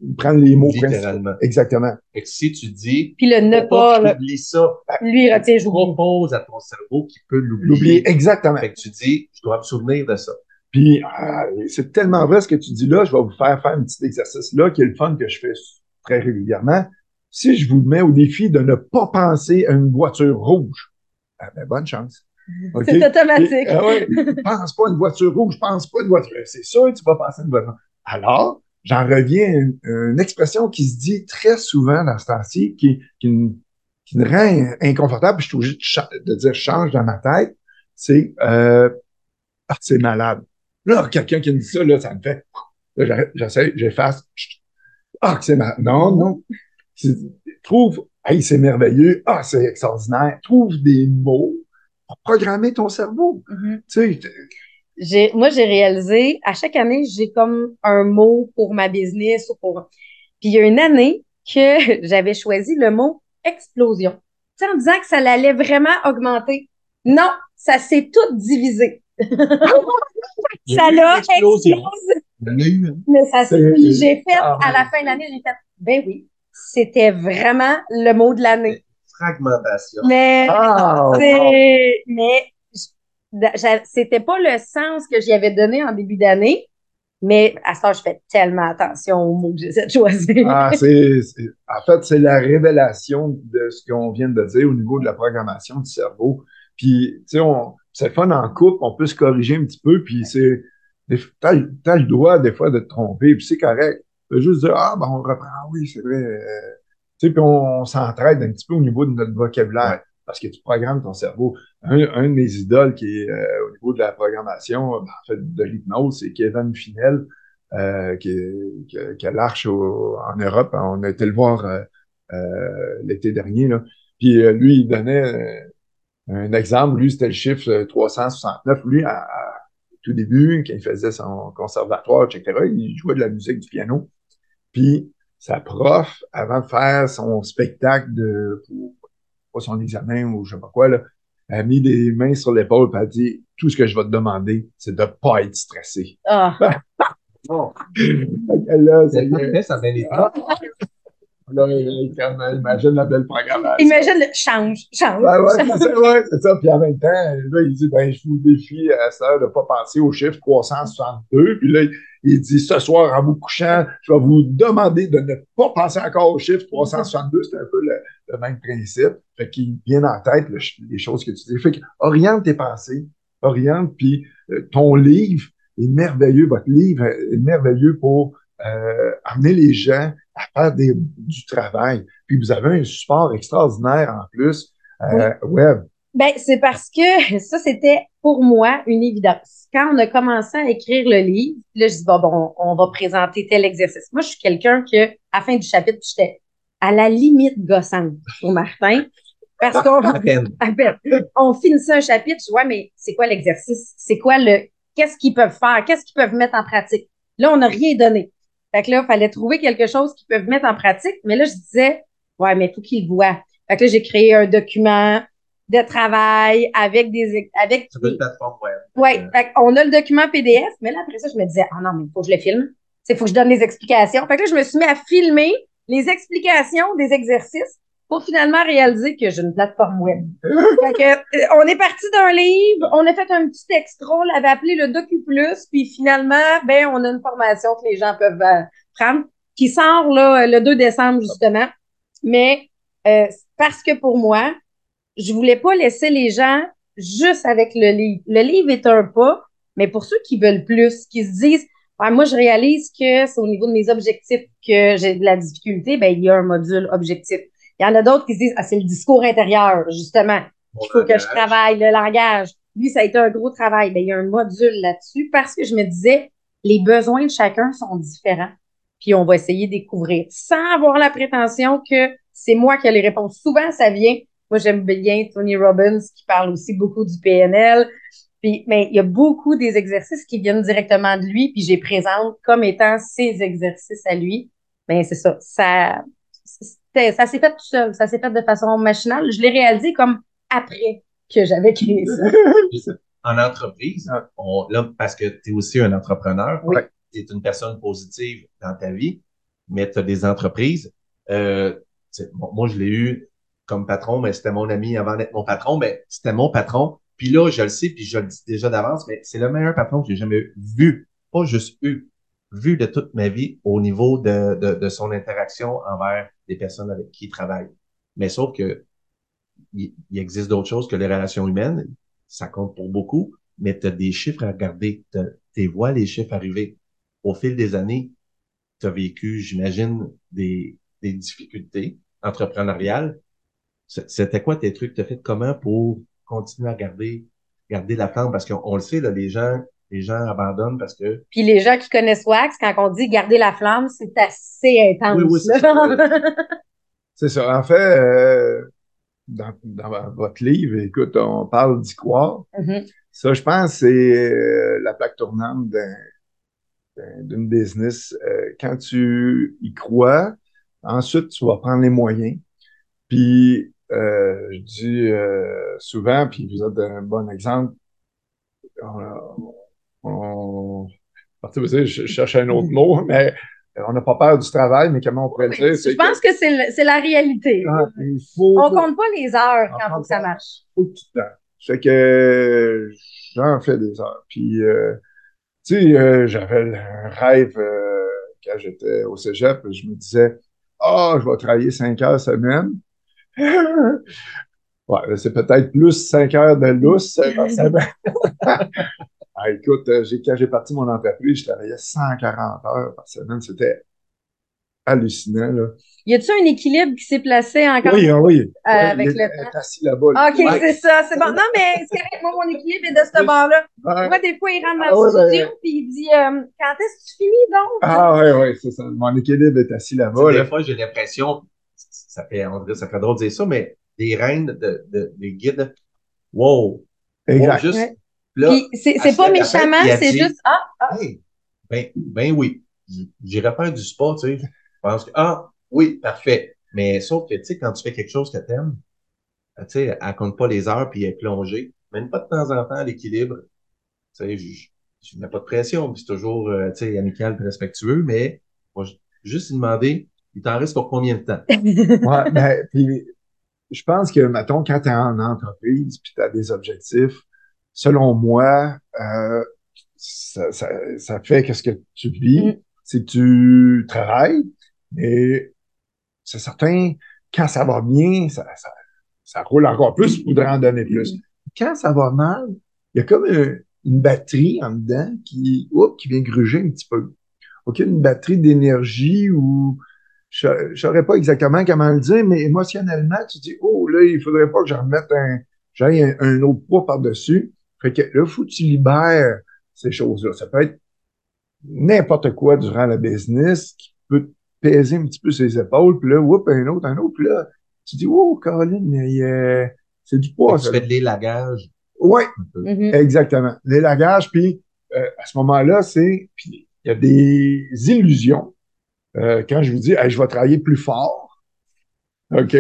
C: il prend les mots
A: Littéralement.
C: Exactement.
A: Et que si tu dis,
B: puis le ne pas,
A: pas oublie ça,
B: lui il retient,
A: je propose à ton cerveau qu'il peut l'oublier.
C: L'oublier, exactement.
A: Fait que tu dis, je dois me souvenir de ça.
C: Puis euh, c'est tellement vrai ce que tu dis là, je vais vous faire faire un petit exercice là qui est le fun que je fais très régulièrement. Si je vous mets au défi de ne pas penser à une voiture rouge, ah ben, bonne chance. [laughs]
B: C'est automatique.
C: ah ouais, pense pas à une voiture rouge, pense pas à une voiture. C'est sûr que tu vas penser à une voiture. Alors, j'en reviens à une, expression qui se dit très souvent dans ce temps-ci, qui, qui, qui, me rend inconfortable, puis je suis obligé de, dire change dans ma tête, c'est euh, ah, c'est malade. Là, quelqu'un qui me dit ça, là, ça me fait. J'essaie, j'efface. Ah, c'est malade. Non, non. Trouve, hey, c'est merveilleux. Ah, c'est extraordinaire. Trouve des mots pour programmer ton cerveau. Mm-hmm. Tu sais,
B: moi, j'ai réalisé, à chaque année, j'ai comme un mot pour ma business ou pour. Puis il y a une année que [laughs] j'avais choisi le mot explosion. Tu sais, en disant que ça allait vraiment augmenter. Non, ça s'est tout divisé. [laughs] ça l'a explosé. Mais ça s'est. J'ai fait, ah, à la fin de l'année, j'ai fait, ben oui, c'était vraiment le mot de l'année.
A: Fragmentation.
B: Mais, ah, c'est, mais c'était pas le sens que j'y avais donné en début d'année, mais à ça, je fais tellement attention aux mots que j'essaie de choisir.
C: Ah, c'est, en fait, c'est la révélation de ce qu'on vient de dire au niveau de la programmation du cerveau. Puis, tu sais, c'est fun en couple, on peut se corriger un petit peu, puis c'est, t'as, as le droit des fois de te tromper, puis c'est correct. Tu juste dire, ah, ben on reprend, ah oui, c'est vrai. Euh, tu sais, puis on, s'entraide un petit peu au niveau de notre vocabulaire parce que tu programmes ton cerveau. Un, un de mes idoles qui est euh, au niveau de la programmation, ben, en fait, de l'hypnose, c'est Kevin Finel, euh, qui, qui, qui, a l'Arche en Europe. On a été le voir euh, euh l'été dernier. Là. Puis lui, il donnait un exemple. Lui, c'était le chiffre 369. Lui, à, tout début, quand il faisait son conservatoire, etc., il jouait de la musique, du piano. Puis sa prof, avant de faire son spectacle de, pour son examen ou je sais pas quoi, là, elle a mis des mains sur l'épaule et a dit Tout ce que je vais te demander, c'est de pas être stressé. Ah. [laughs]
A: oh. là, ça, fait, ça été. Ah.
C: Là, imagine la belle programmation.
B: Imagine le change, change.
C: Ouais, ouais, c'est ça, ouais, c'est ça. Puis en même temps, là, il dit, ben, je vous défie à ça de ne pas penser au chiffre 362. Puis là, il dit, ce soir, en vous couchant, je vais vous demander de ne pas penser encore au chiffre 362. C'est un peu le, le même principe. Fait qu'il vient en tête les choses que tu dis. Fait oriente tes pensées, oriente, puis euh, ton livre est merveilleux, votre livre est merveilleux pour euh, amener les gens à faire des, du travail. Puis vous avez un support extraordinaire en plus, euh, web.
B: Ben, c'est parce que [laughs] ça, c'était pour moi une évidence. Quand on a commencé à écrire le livre, là, je dis, bon, bon, on va présenter tel exercice. Moi, je suis quelqu'un que, à la fin du chapitre, j'étais à la limite gossante pour Martin. Parce qu'on [laughs] on finissait un chapitre, je vois, mais c'est quoi l'exercice? C'est quoi le qu'est-ce qu'ils peuvent faire? Qu'est-ce qu'ils peuvent mettre en pratique? Là, on n'a rien donné. Fait que là, il fallait trouver quelque chose qu'ils peuvent mettre en pratique. Mais là, je disais, ouais, mais il faut qu'ils voient. Fait que là, j'ai créé un document de travail avec des avec
A: des... une plateforme web.
B: Ouais, fait on a le document PDF, mais là après ça je me disais ah non mais il faut que je le filme. C'est faut que je donne des explications. Fait que là je me suis mis à filmer les explications des exercices. Pour finalement réaliser que j'ai une plateforme web. [laughs] fait que, euh, on est parti d'un livre, on a fait un petit extra, on l'avait appelé le DocuPlus, puis finalement, ben, on a une formation que les gens peuvent euh, prendre, qui sort là, le 2 décembre, justement. Mais euh, parce que pour moi, je voulais pas laisser les gens juste avec le livre. Le livre est un pas, mais pour ceux qui veulent plus, qui se disent, moi, je réalise que c'est au niveau de mes objectifs que j'ai de la difficulté, ben, il y a un module objectif. Il y en a d'autres qui se disent, ah, c'est le discours intérieur, justement. Il faut que je travaille le langage. Lui, ça a été un gros travail. Ben, il y a un module là-dessus parce que je me disais, les besoins de chacun sont différents. Puis on va essayer de découvrir sans avoir la prétention que c'est moi qui ai les réponses. Souvent, ça vient. Moi, j'aime bien Tony Robbins qui parle aussi beaucoup du PNL. Puis, mais il y a beaucoup des exercices qui viennent directement de lui, puis j'ai présente comme étant ces exercices à lui. Mais c'est ça, ça, ça s'est fait tout seul, ça s'est fait de façon machinale. Je l'ai réalisé comme après que j'avais créé ça. [laughs]
A: en entreprise, on, là, parce que tu es aussi un entrepreneur, tu es une personne positive dans ta vie, mais tu as des entreprises. Euh, moi, je l'ai eu comme patron, mais c'était mon ami avant d'être mon patron, mais c'était mon patron. Puis là, je le sais, puis je le dis déjà d'avance, mais c'est le meilleur patron que j'ai jamais vu. Pas juste eu, vu de toute ma vie au niveau de, de, de son interaction envers des personnes avec qui il travaille. Mais sauf que il, existe d'autres choses que les relations humaines. Ça compte pour beaucoup, mais tu as des chiffres à regarder. Tu vois les chiffres arriver. Au fil des années, tu as vécu, j'imagine, des, des difficultés entrepreneuriales. C'était quoi tes trucs? Tu as fait comment pour continuer à garder, garder la flamme? Parce qu'on le sait, là, les gens les gens abandonnent parce que.
B: Puis les gens qui connaissent Wax, quand on dit garder la flamme, c'est assez intense. Oui, oui,
C: c'est [laughs] ça. En fait, euh, dans, votre livre, écoute, on parle d'y croire. Mm-hmm. Ça, je pense, c'est euh, la plaque tournante d'une business. Euh, quand tu y crois, ensuite, tu vas prendre les moyens. Puis, je dis souvent, puis vous êtes un bon exemple, on, je cherche un autre mot, mais on n'a pas peur du travail, mais comment on pourrait le dire?
B: Je pense que, c'est la réalité. Ah, il faut, on compte pas les heures quand ça marche.
C: Tout le temps. C'est que j'en fais des heures. Puis, euh, tu sais, euh, j'avais un rêve euh, quand j'étais au cégep. Je me disais, ah, oh, je vais travailler cinq heures semaine. [laughs] ouais, c'est peut-être plus cinq heures de lousse par semaine. [laughs] Ah, écoute, euh, quand j'ai parti mon entreprise, je travaillais 140 heures par semaine. C'était hallucinant. Là.
B: Y a-t-il un équilibre qui s'est placé encore?
C: Oui, ah oui. Euh,
B: avec le
C: temps? assis là-bas.
B: OK, c'est ça, c'est bon. Non, mais c'est correct. Moi, mon équilibre est de ce bord-là. Moi, des fois, il rentre dans le ah, studio et il dit euh, Quand est-ce que tu finis donc?
C: Ah oui, oui, c'est ça. Mon équilibre est assis là-bas.
A: Des fois, j'ai l'impression, ça fait, on dirait, ça fait drôle de dire ça, mais des reines, de, de, des guides, wow!
C: Exact.
B: juste, c'est pas méchamment, c'est juste ah, ah.
A: ben, ben oui, j'irais faire du sport, tu sais. Je pense que ah oui, parfait. Mais sauf que tu sais, quand tu fais quelque chose que t'aimes, tu sais, elle compte pas les heures puis elle est plongée. Même pas de temps en temps l'équilibre. Tu sais, je, je mets pas de pression, c'est toujours euh, tu sais amical et respectueux, mais moi, juste demander, il t'en reste pour combien de temps? [laughs]
C: ouais, ben, puis je pense que, mettons, quand tu es en entreprise puis tu as des objectifs, selon moi, euh, ça, ça, ça, fait qu'est-ce que tu vis, mm. c'est que tu travailles, mais c'est certain, quand ça va bien, ça, ça, ça roule encore plus, pour en donner plus. Quand ça va mal, il y a comme une, batterie en dedans qui, oups, qui vient gruger un petit peu. OK, une batterie d'énergie ou je ne saurais pas exactement comment le dire, mais émotionnellement, tu dis, oh, là, il faudrait pas que je remette un, j'aille un, un, autre poids par-dessus. Fait que là, faut que tu libères ces choses-là. Ça peut être n'importe quoi durant le business qui peut peser un petit peu ses épaules, puis là, whoop, un autre, un autre, puis là, tu dis, oh, Caroline, mais euh, c'est du poids,
A: ça. Tu fais de l'élagage.
C: Oui, mm-hmm. exactement. L'élagage, puis euh, à ce moment-là, c'est, puis il y a des illusions. Euh, quand je vous dis, je vais travailler plus fort, OK?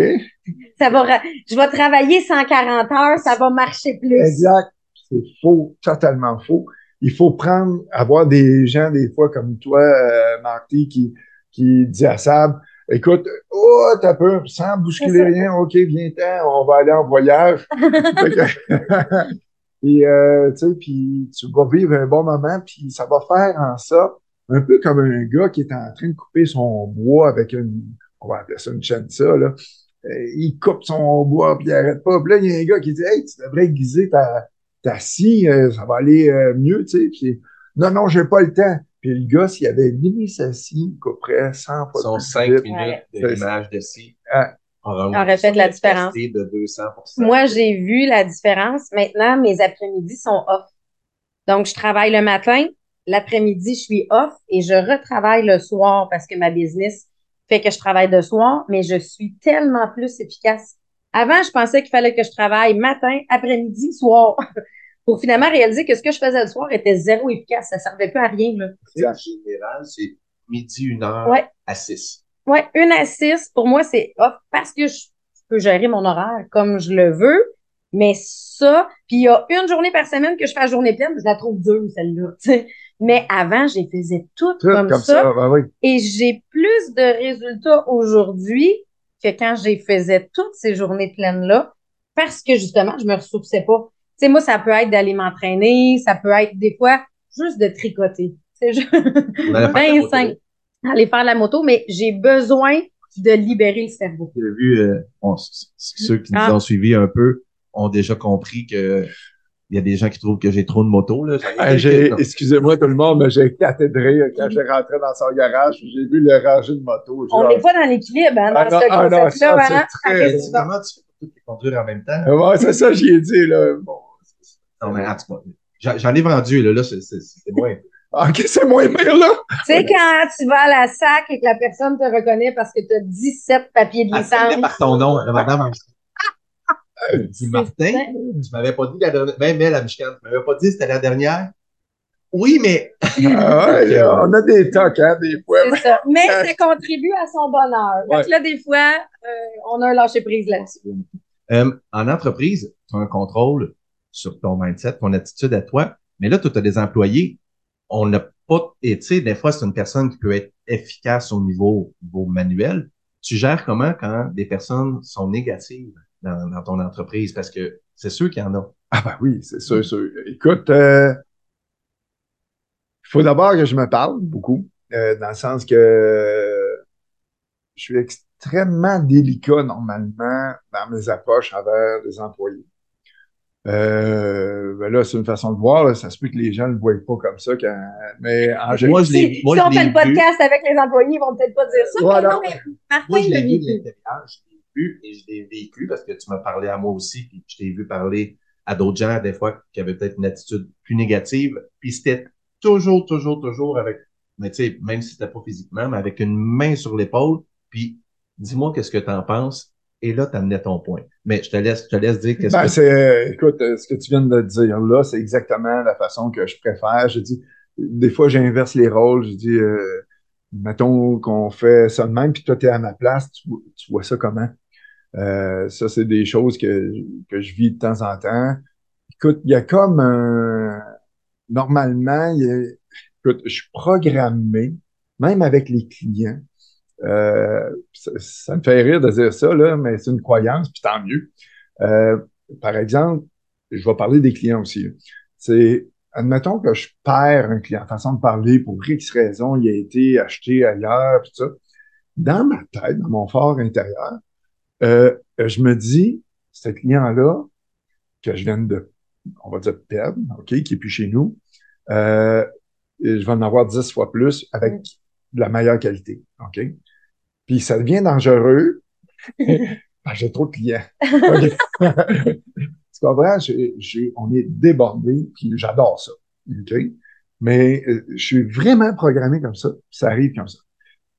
B: Ça va, je vais travailler 140 heures, ça va marcher plus.
C: Exact. C'est faux, totalement faux. Il faut prendre, avoir des gens, des fois, comme toi, euh, Marty, qui, qui dit à Sab, écoute, oh, t'as peur, sans bousculer rien, OK, viens-t'en, on va aller en voyage. [laughs] Et, [laughs] euh, tu sais, puis tu vas vivre un bon moment, puis ça va faire en ça, un peu comme un gars qui est en train de couper son bois avec une, on va appeler ça une chaîne ça, là. Euh, il coupe son bois, puis il arrête pas. Puis là, il y a un gars qui dit, hey, tu devrais aiguiser ta, ta scie, euh, ça va aller mieux, tu sais. Puis, non, non, j'ai pas le temps. Puis le gars, s'il avait mis sa scie, couperait 100 fois
A: Son 5 minutes de l'image de scie.
B: Ah, aurait fait la différence.
A: De 200
B: Moi, j'ai vu la différence. Maintenant, mes après-midi sont off. Donc, je travaille le matin, l'après-midi, je suis off et je retravaille le soir parce que ma business fait que je travaille de soir, mais je suis tellement plus efficace. Avant, je pensais qu'il fallait que je travaille matin, après-midi, soir. [laughs] pour finalement réaliser que ce que je faisais le soir était zéro efficace. Ça servait plus à rien.
A: Là. En général, c'est midi, une heure à six.
B: Oui, une à six, pour moi, c'est off parce que je peux gérer mon horaire comme je le veux. Mais ça, puis il y a une journée par semaine que je fais la journée pleine, je la trouve dure, celle-là. Mais avant, je les faisais toutes comme, ça.
C: Ben
B: Et j'ai plus de résultats aujourd'hui que quand j'ai faisais toutes ces journées pleines-là parce que justement, je me ressourçais pas. Tu sais, moi, ça peut être d'aller m'entraîner, ça peut être des fois juste de tricoter. C'est juste ben simple aller faire la moto, mais j'ai besoin de libérer le cerveau.
A: J'ai vu, euh, ceux qui nous ah. ont suivis un peu ont déjà compris que il y a des gens qui trouvent que j'ai trop de motos. Là.
C: excusez-moi tout le monde, mais j'ai éclaté de rire quand j'ai rentré dans son garage. J'ai vu le rangée de motos.
B: On n'est pas dans l'équilibre hein, dans ah, ce ah, concept-là.
A: Hein? Comment tu peux conduire en même temps?
C: Ouais, c'est ça, j'y ai dit. Là. Bon,
A: non, mais j'en ai vendu. Là, là c'est moins. [laughs]
C: Ah, OK, c'est moins pire, là.
B: Tu sais, quand tu vas à la SAC et que la personne te reconnaît parce que tu as 17 papiers de licence.
A: par ton nom, madame. dis Martin, tu m'avais pas dit la dernière. Même elle, la Michicane, tu m'avais pas dit que c'était la dernière. Oui, mais.
C: ah, [laughs] on a des tocs, hein, des fois.
B: C'est ça. Mais ça contribue à son bonheur. Donc là, des fois, euh, on a un lâcher-prise là-dessus.
A: Euh, en entreprise, tu as un contrôle sur ton mindset, ton attitude à toi. Mais là, tu as des employés on n'a pas, et tu sais, des fois, c'est une personne qui peut être efficace au niveau, manuel. Tu gères comment quand des personnes sont négatives dans, ton entreprise? Parce que c'est sûr qu'il y en a.
C: Ah ben oui, c'est sûr, sûr. Écoute, euh, il faut d'abord que je me parle beaucoup, euh, dans le sens que je suis extrêmement délicat normalement dans mes approches envers les employés. Euh, ben là, c'est une façon de voir. Ça se peut que les gens ne le voient pas comme ça. Mais en
B: général. Moi, je si, moi, si on fait le podcast avec les employés, ils vont peut-être pas dire ça.
A: Voilà. non, mais Martin, moi, je l'ai vu de l'intérieur. Je l'ai vu et je l'ai vécu parce que tu m'as parlé à moi aussi, puis je t'ai vu parler à d'autres gens, des fois, qui avaient peut-être une attitude plus négative. Puis c'était toujours, toujours, toujours avec, mais tu sais, même si c'était pas physiquement, mais avec une main sur l'épaule. Puis dis-moi qu'est-ce que tu en penses et là, tu amenais ton point. Mais je te laisse, je te laisse dire qu'est-ce
C: ben,
A: que
C: c'est. Écoute, euh, ce que tu viens de dire là, c'est exactement la façon que je préfère. Je dis, des fois, j'inverse les rôles. Je dis, euh, mettons qu'on fait ça de même, puis toi, tu es à ma place, tu, vois ça comment? Euh, ça, c'est des choses que, que je vis de temps en temps. Écoute, il y a comme un. Normalement, il y a... écoute, je suis programmé, même avec les clients, euh, ça, me fait rire de dire ça, là, mais c'est une croyance, puis tant mieux. Euh, par exemple, je vais parler des clients aussi. C'est, admettons que je perds un client, façon de parler, pour X raison, il a été acheté ailleurs, tout ça. Dans ma tête, dans mon fort intérieur, euh, je me dis, ce client-là, que je viens de, on va dire, perdre, OK, qui est plus chez nous, euh, je vais en avoir dix fois plus avec de la meilleure qualité, OK? Puis ça devient dangereux. [laughs] J'ai trop de clients. [laughs] tu comprends? on est débordé, puis j'adore ça. Mais euh, je suis vraiment programmé comme ça. Ça arrive comme ça.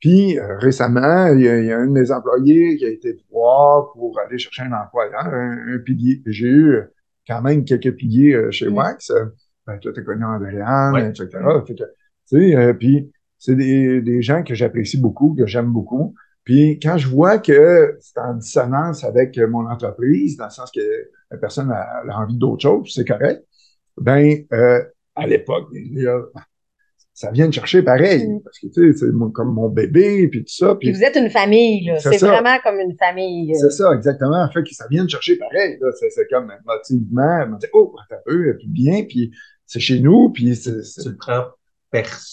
C: Puis euh, récemment, il y, a, un de mes employés qui a été voir pour aller chercher un emploi, un, pilier. J'ai eu quand même quelques piliers euh, chez Wax. Ben, toi, tu connu Andréane, etc. Fait que, tu sais, puis c'est des, des, gens que j'apprécie beaucoup, que j'aime beaucoup. Puis quand je vois que c'est en dissonance avec mon entreprise, dans le sens que la personne a, envie d'autre chose, c'est correct. Ben, euh, à l'époque, ça vient de chercher pareil.
B: Mm.
C: Parce que, tu sais, c'est mon- comme mon bébé, puis tout ça.
B: Puis
C: Puis
B: vous êtes une famille, là.
C: C'est
B: vraiment comme une famille. euh.
C: c'est ça, exactement. Fait que ça vient de chercher pareil. là. C'est, c'est comme émotivement, elle m'a dit, oh, un peu, puis bien, puis c'est chez nous, puis c'est, c'est-
A: Tu le prends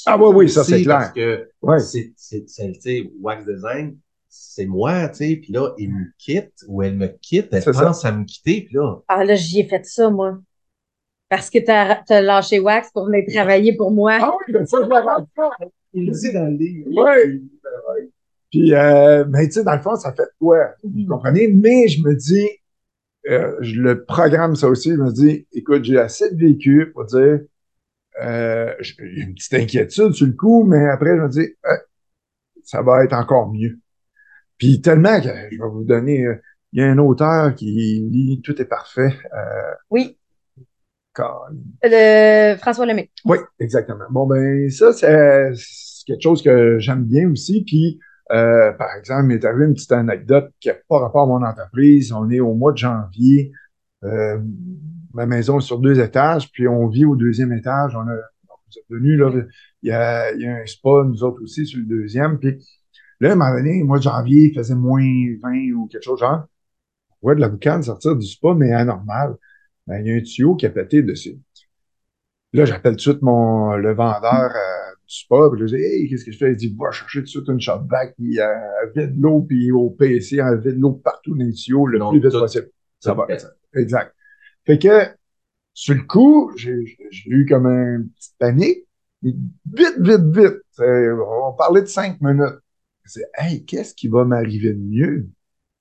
C: Ah oui, oui, ça, c'est clair.
A: Parce que
C: ouais.
A: c'est, c'est, c'est, tu sais, Wax Design, c'est moi, tu sais, puis là, il me quitte ou elle me quitte, elle
C: C'est ça.
A: pense à me quitter, puis là,
B: Ah, là, j'y ai fait ça, moi. Parce que t'as as lâché Wax pour venir travailler pour moi.
C: Ah oui, ben ça, je compte.
A: il le dit dans le livre.
C: Ouais. Puis, euh, mais tu sais, dans le fond, ça fait quoi? Vous comprenez? Mais je me dis, euh, je le programme ça aussi, je me dis, écoute, j'ai assez de vécu pour dire, euh, j'ai une petite inquiétude sur le coup, mais après, je me dis, euh, ça va être encore mieux. Puis tellement que je vais vous donner, euh, il y a un auteur qui lit Tout est parfait. Euh,
B: Oui,
C: quand-
B: le François Lemay.
C: oui, exactement. Bon, ben, ça, c'est c'est quelque chose que j'aime bien aussi. Puis, euh, par exemple, il m'est arrivé une petite anecdote qui n'a pas rapport à mon entreprise. On est au mois de janvier. Ma maison est sur deux étages, puis on vit au deuxième étage. On a, vous êtes venus, là, il y a, il y a un spa, nous autres aussi, sur le deuxième. Puis là, à un moment donné, mois de janvier, il faisait moins 20 ou quelque chose genre. On voit de la boucane sortir du spa, mais anormal. Ben, il y a un tuyau qui a pété dessus. Là, j'appelle tout de suite mon, le vendeur euh, du spa, puis je lui dis, hey, qu'est-ce que je fais? Il dit, va chercher tout de suite une shop vac, puis euh, vide l'eau, puis au PC, euh, vide l'eau partout dans les tuyaux le
A: Non,
C: plus vite
A: tout-
C: possible. Ça va. Exact. Fait que, sur le coup, j'ai j'ai eu comme un petit panique. Mais Vite, vite, vite. C'est- On parlait de cinq minutes. C'est, hey, qu'est-ce qui va m'arriver de mieux?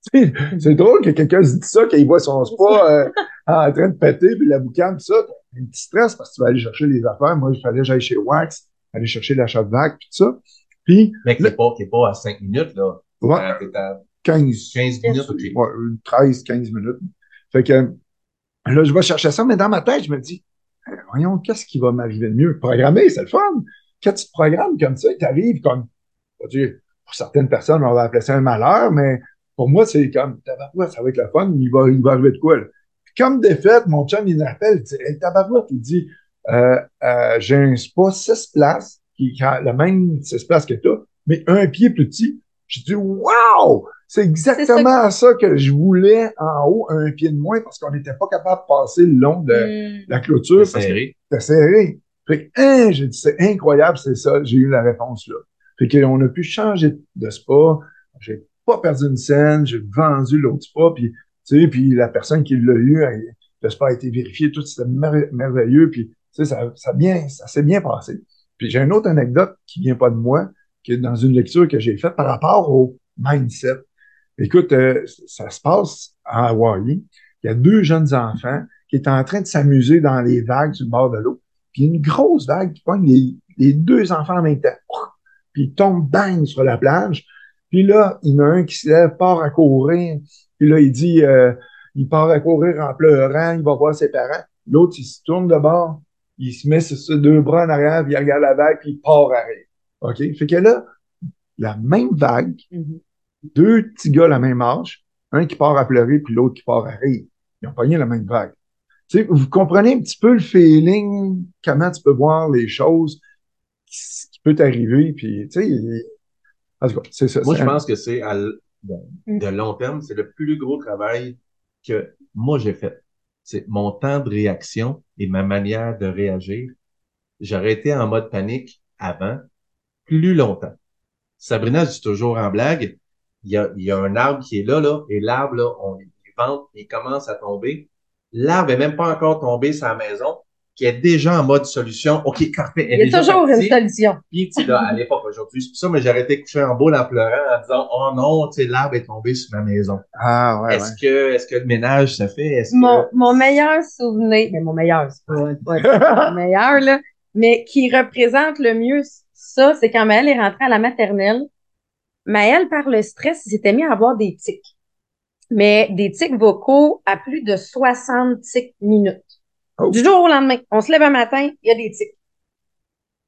C: [laughs] C'est c'est drôle que quelqu'un se dise ça, qu'il voit son spa [laughs] euh, en train de péter, puis la boucane, tout ça. Un petit stress parce que tu vas aller chercher les affaires. Moi, il fallait que j'aille chez Wax, aller chercher la shop vac, puis tout ça. Puis,
A: Mec, t'es pas, t'es pas à 5 minutes, là.
C: ouais,
A: Euh, à
C: 15,
A: 15 minutes, ok.
C: Ouais, 13, 15 minutes. Fait que là, je vais chercher ça, mais dans ma tête, je me dis, Eh, voyons, qu'est-ce qui va m'arriver de mieux? Programmer, c'est le fun. Quand tu te programmes comme ça, tu arrives comme, pour certaines personnes, on va appeler ça un malheur, mais pour moi, c'est comme, tabarouette, ça va être le fun, il va, il va arriver de quoi, là? Puis comme défaite, mon chum, il m'appelle, il dit, hey, tabarouette, il dit, euh, euh, j'ai un spa 6 places, qui a le même 6 places que toi, mais un pied plus petit. J'ai dit, wow! C'est exactement ça que je voulais en haut, un pied de moins, parce qu'on n'était pas capable de passer le long de
B: Hmm.
C: la clôture.
A: Serré.
C: c'était serré. Fait que, hein, j'ai dit, c'est incroyable, c'est ça. J'ai eu la réponse là. Fait qu'on a pu changer de spa. J'ai pas perdu une scène. J'ai vendu l'autre spa. Puis, tu sais, puis la personne qui l'a eu, elle- le spa a été vérifié. Tout c'était mer- merveilleux. Puis, tu sais, ça, ça, bien, ça s'est bien passé. Puis, j'ai une autre anecdote qui vient pas de moi, qui est dans une lecture que j'ai faite par rapport au mindset. Écoute, euh, ça se passe à Hawaii. Il y a deux jeunes enfants qui étaient en train de s'amuser dans les vagues sur le bord de l'eau. Puis une grosse vague qui pogne les, les deux enfants en même temps. Puis ils tombent bang sur la plage. Puis là, il y en a un qui se lève, part à courir. Puis là, il dit, euh, il part à courir en pleurant, il va voir ses parents. L'autre, il se tourne de bord, il se met sur ses deux bras en arrière, puis il regarde la vague, puis il part à rire. OK? Fait que là, la même vague,
B: Mhm.
C: deux petits gars la même âge, un qui part à pleurer, puis l'autre qui part à rire. Ils ont pogné la même vague. Tu sais, vous comprenez un petit peu le feeling, comment tu peux voir les choses, ce qui peut t'arriver, puis tu sais, en tout cas, c'est ça.
A: Moi, je
C: un-
A: pense que c'est à l- de, de long terme, c'est le plus gros travail que moi j'ai fait. C'est mon temps de réaction et ma manière de réagir. J'aurais été en mode panique avant plus longtemps. Sabrina dit toujours en blague, il y a, il y a un arbre qui est là, là, et l'arbre, là, on les vente, il commence à tomber. L'arbre est même pas encore tombé sur la maison, qui est déjà en mode solution. OK, parfait. elle
B: Il y a toujours une
A: partie.
B: solution.
A: Puis, tu sais, là, à l'époque, aujourd'hui, c'est pour ça, mais j'aurais été couché en boule en pleurant, en disant, oh non, tu sais, l'arbre est tombé sur ma maison.
C: Ah, ouais,
A: est-ce
C: ouais.
A: que, est-ce que le ménage se fait? Est-ce
B: Mon,
A: que...
B: mon meilleur souvenir, mais mon meilleur, c'est pas, pas mon meilleur, là, mais qui représente le mieux ça, c'est quand Maëlle est rentrée à la maternelle. Maëlle, par le stress, il s'était mis à avoir des tics. Mais des tics vocaux à plus de 60 tics minutes.
C: Oh.
B: Du jour au lendemain. On se lève un matin, il y a des tics.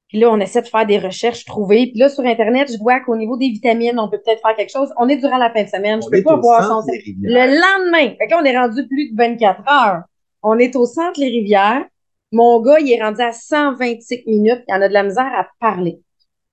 B: Puis là, on essaie de faire des recherches, trouver. Puis là, sur Internet, je vois qu'au niveau des vitamines, on peut peut-être faire quelque chose. On est durant la fin de semaine. Je
A: On
B: peux
A: est
B: pas boire
A: rivières.
B: le lendemain, fait qu'on est rendu plus de 24 heures. On est au centre Les Rivières. Mon gars, il est rendu à 125 minutes. Il en a de la misère à parler.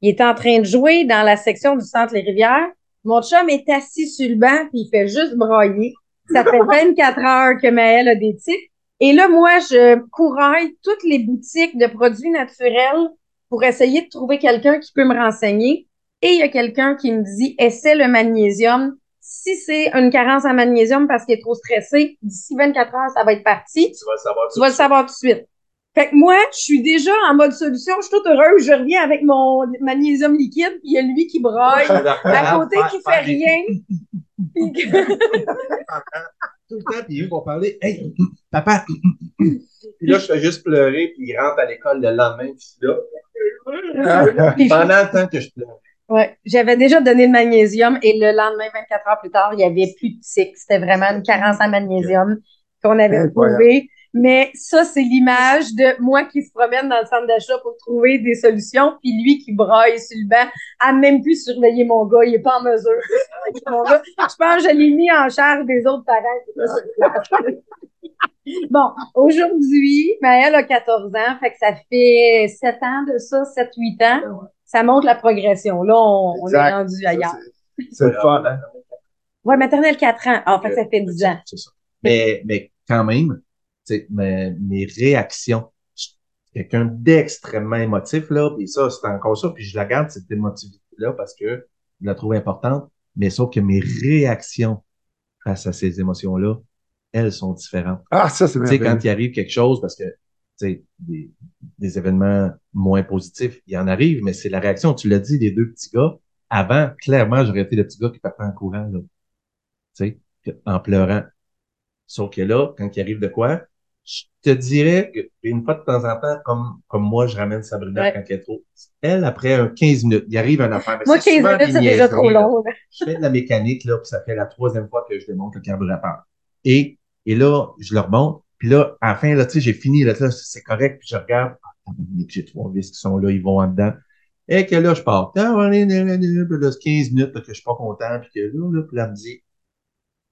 B: Il est en train de jouer dans la section du centre Les Rivières. Mon chum est assis sur le banc puis il fait juste broyer. Ça fait [laughs] 24 heures que Maëlle a des tics. Et là, moi, je couraille toutes les boutiques de produits naturels pour essayer de trouver quelqu'un qui peut me renseigner. Et il y a quelqu'un qui me dit, essaie le magnésium. Si c'est une carence en magnésium parce qu'il est trop stressé, d'ici 24 heures, ça va être parti.
A: Tu vas le savoir tout
B: Tu vas le savoir tout de suite. Fait que moi, je suis déjà en mode solution. Je suis toute heureuse. Je reviens avec mon magnésium liquide, puis il y a lui qui broille [laughs] à côté qui fait rien. Puis que-
A: Tout le temps, puis ils vont parler Hey, papa! Puis là, je fais juste pleurer, puis il rentre à l'école le lendemain, puis je suis là. Pendant le temps que je pleure.
B: Ouais, j'avais déjà donné le magnésium et le lendemain, 24 heures plus tard, il y avait plus de tics. C'était vraiment une carence en magnésium qu'on avait
C: Incroyable.
B: Mais ça, c'est l'image de moi qui se promène dans le centre d'achat pour trouver des solutions, puis lui qui braille sur le banc, à même plus surveiller mon gars, il est pas en mesure. [laughs] Mon gars, je pense que je l'ai mis en charge des autres parents. [laughs] Bon, aujourd'hui, Maëlle a 14 ans, fait que ça fait 7 ans de ça, 7-8 ans. Ça montre la progression. Là, on, on est rendu ailleurs.
C: c'est- le fun. hein?
B: Ouais, maternelle 4 ans. Ah, fait que ça fait 10 ans.
A: C'est ça. Mais, mais quand même, mes, mes réactions, quelqu'un d'extrêmement émotif, là, puis ça, c'est encore ça, puis je la garde, cette émotivité-là, parce que je la trouve importante, mais sauf que mes réactions face à ces émotions-là, elles sont différentes.
C: Ah, ça, c'est
A: Tu sais, quand il arrive quelque chose, parce que, tu sais, des, des événements moins positifs, il en arrive, mais c'est la réaction. Tu l'as dit, les deux petits gars. Avant, clairement, j'aurais été le petit gars qui partait en courant, là. Tu sais, que- en pleurant. Sauf que là, quand il arrive de quoi, je te dirais une fois de temps en temps, comme, comme moi, je ramène Sabrina
B: Ouais.
A: quand elle est trop. Elle, après un 15 minutes, il arrive un affaire.
B: Moi,
A: c'est
B: 15
A: souvent
B: minutes, c'est déjà trop long. là.
A: Je fais de la mécanique, là, puis ça fait la troisième fois que je démonte le carburateur. Et, et là, je le remonte, puis là, à la fin, là, tu sais, j'ai fini, là, là, c'est correct, puis je regarde, ah, j'ai trois vis qui sont là, ils vont en dedans. Et que là, je pars. Ah, allez, allez, allez, puis là, c'est 15 minutes là, que je suis pas content, puis que là, là, puis là, me dit,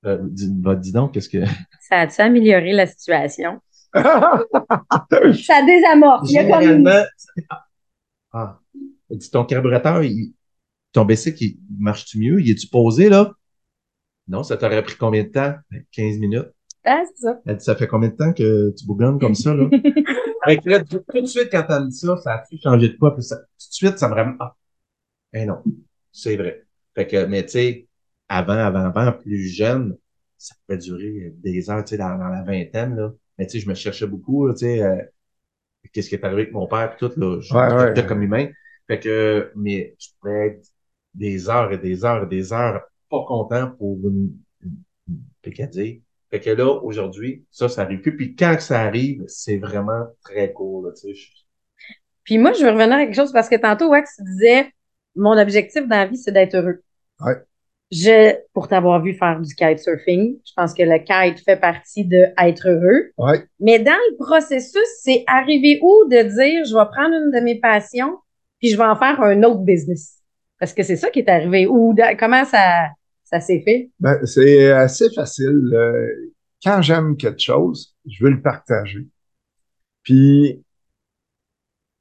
A: euh, dis, va, dis donc, qu'est-ce que... [laughs]
B: Ça a-tu amélioré la situation? [laughs] Ça désamorce. Il y a comme
A: Généralement, ah, elle dit, ton carburateur, il, ton bicycle, il marche-tu mieux? Il est-tu posé, là? Non, ça t'aurait pris combien de temps? Ben, 15 minutes.
B: Ah, c'est ça.
A: Elle dit, ça fait combien de temps que tu bougonnes comme ça, là? [laughs] tout de suite, quand me dit ça, ça a fait changer de quoi? Puis ça, tout de suite, ça me ramène, ah, eh non, c'est vrai. Fait que, mais tu sais, avant, avant, avant, plus jeune, ça pouvait durer des heures, tu sais, dans, dans la vingtaine, là. Mais tu sais, je me cherchais beaucoup, là, tu sais, euh, qu'est-ce qui est arrivé avec mon père, puis tout, là, je
C: Ouais,
A: je
C: ouais.
A: comme humain. Fait que, mais je pourrais être des heures et des heures et des heures pas content pour une, une, une picadille. Fait que là, aujourd'hui, ça, ça arrive plus. Puis quand que ça arrive, c'est vraiment très court, là, tu sais. Je-
B: Puis moi, je veux revenir à quelque chose parce que tantôt, Wax, tu disais, mon objectif dans la vie, c'est d'être heureux.
C: Ouais.
B: Je, pour t'avoir vu faire du kitesurfing, je pense que le kite fait partie de être heureux.
C: Ouais.
B: Mais dans le processus, c'est arriver où de dire, je vais prendre une de mes passions, puis je vais en faire un autre business? Parce que c'est ça qui est arrivé. Ou comment ça, ça s'est fait?
C: Ben, c'est assez facile. euh, Quand j'aime quelque chose, je veux le partager. Puis,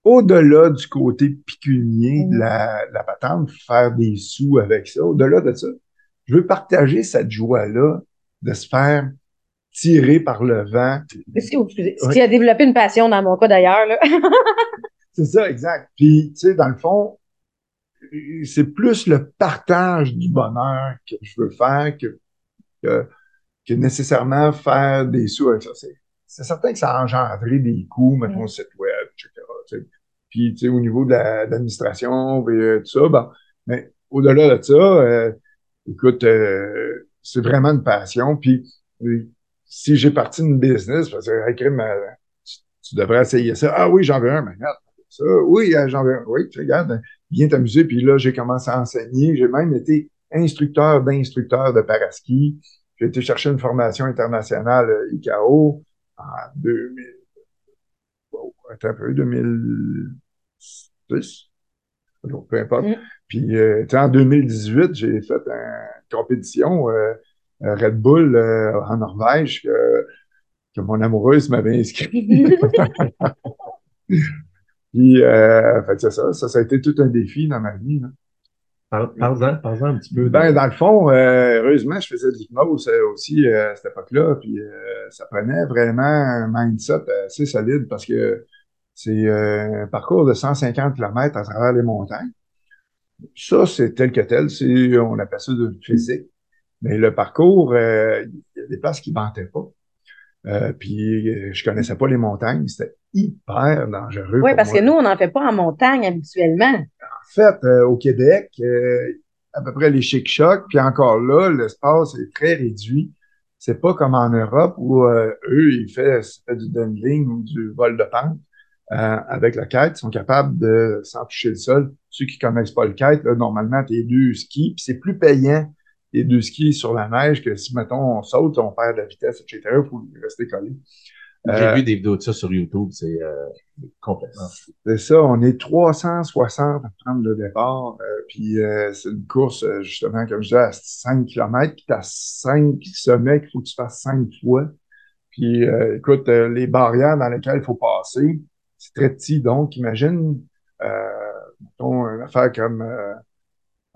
C: au-delà du côté pécunier de la, de la patente, faire des sous avec ça, au-delà de ça, je veux partager cette joie-là de se faire tirer par le vent. Ouais.
B: qu'il a développé une passion dans mon cas d'ailleurs, là? [laughs]
C: C'est ça, exact. Puis, tu sais, dans le fond, c'est plus le partage du bonheur que je veux faire que, que, que nécessairement faire des sous avec ça. C'est, c'est certain que ça a engendré des coûts, mettons,
B: Mm.
C: le site web, etc. tu sais. Puis, tu sais, au niveau de la- de l'administration, puis, euh, tout ça, bon, mais au-delà de ça, euh, écoute, euh, c'est vraiment une passion. Puis, si j'ai parti d'une business, parce que, crime, euh, tu, devrais essayer ça. Ah oui, j'en veux un, mais regarde, ça. Oui, j'en veux un. Oui, tu regardes, bien t'amuser. Puis là, j'ai commencé à enseigner. J'ai même été instructeur d'instructeur de paraski. J'ai été chercher une formation internationale ICAO en 2000. Un peu, 2006. Donc, peu importe.
B: Mm.
C: Puis, euh, tu sais, en 2018, j'ai fait une compétition euh, Red Bull euh, en Norvège que, que mon amoureuse m'avait inscrit. [laughs] Puis, euh, fait c'est ça, ça, ça a été tout un défi dans ma vie. là.
A: Parle-en parle un petit peu. de-
C: Ben, dans le fond, euh, heureusement, je faisais de l'hypnose euh, aussi euh, à cette époque-là, puis euh, ça prenait vraiment un mindset assez solide parce que c'est euh, un parcours de 150 km à travers les montagnes. Ça, c'est tel que tel, c'est, on appelle ça de physique. Mais le parcours, euh, il y a des places qui ne vantaient pas. Euh, puis euh, je connaissais pas les montagnes, c'était hyper dangereux.
B: Oui, parce
C: moi.
B: que nous, on n'en fait pas en montagne habituellement.
C: En fait, euh, au Québec, euh, à peu près les chic-chocs, puis encore là, l'espace est très réduit. C'est pas comme en Europe où euh, eux, ils font, du dundling ou du vol de pente. Euh, avec la kite, ils sont capables de, sans toucher le sol, ceux qui connaissent pas le kite, là, normalement, t'es deux skis, puis c'est plus payant les deux skis sur la neige que si, mettons, on saute, on perd de la vitesse, etc., il faut rester collé.
A: J'ai
C: Euh,
A: vu des vidéos de ça sur YouTube, c'est euh, complètement.
C: C'est ça, on est 360 à prendre le départ. euh, puis euh, c'est une course, euh, justement, comme je disais, à 5 km, puis t'as 5 sommets qu'il faut que tu fasses 5 fois. Puis euh, écoute, les barrières dans lesquelles il faut passer, c'est très petit. Donc, imagine, euh, mettons, une affaire comme, euh,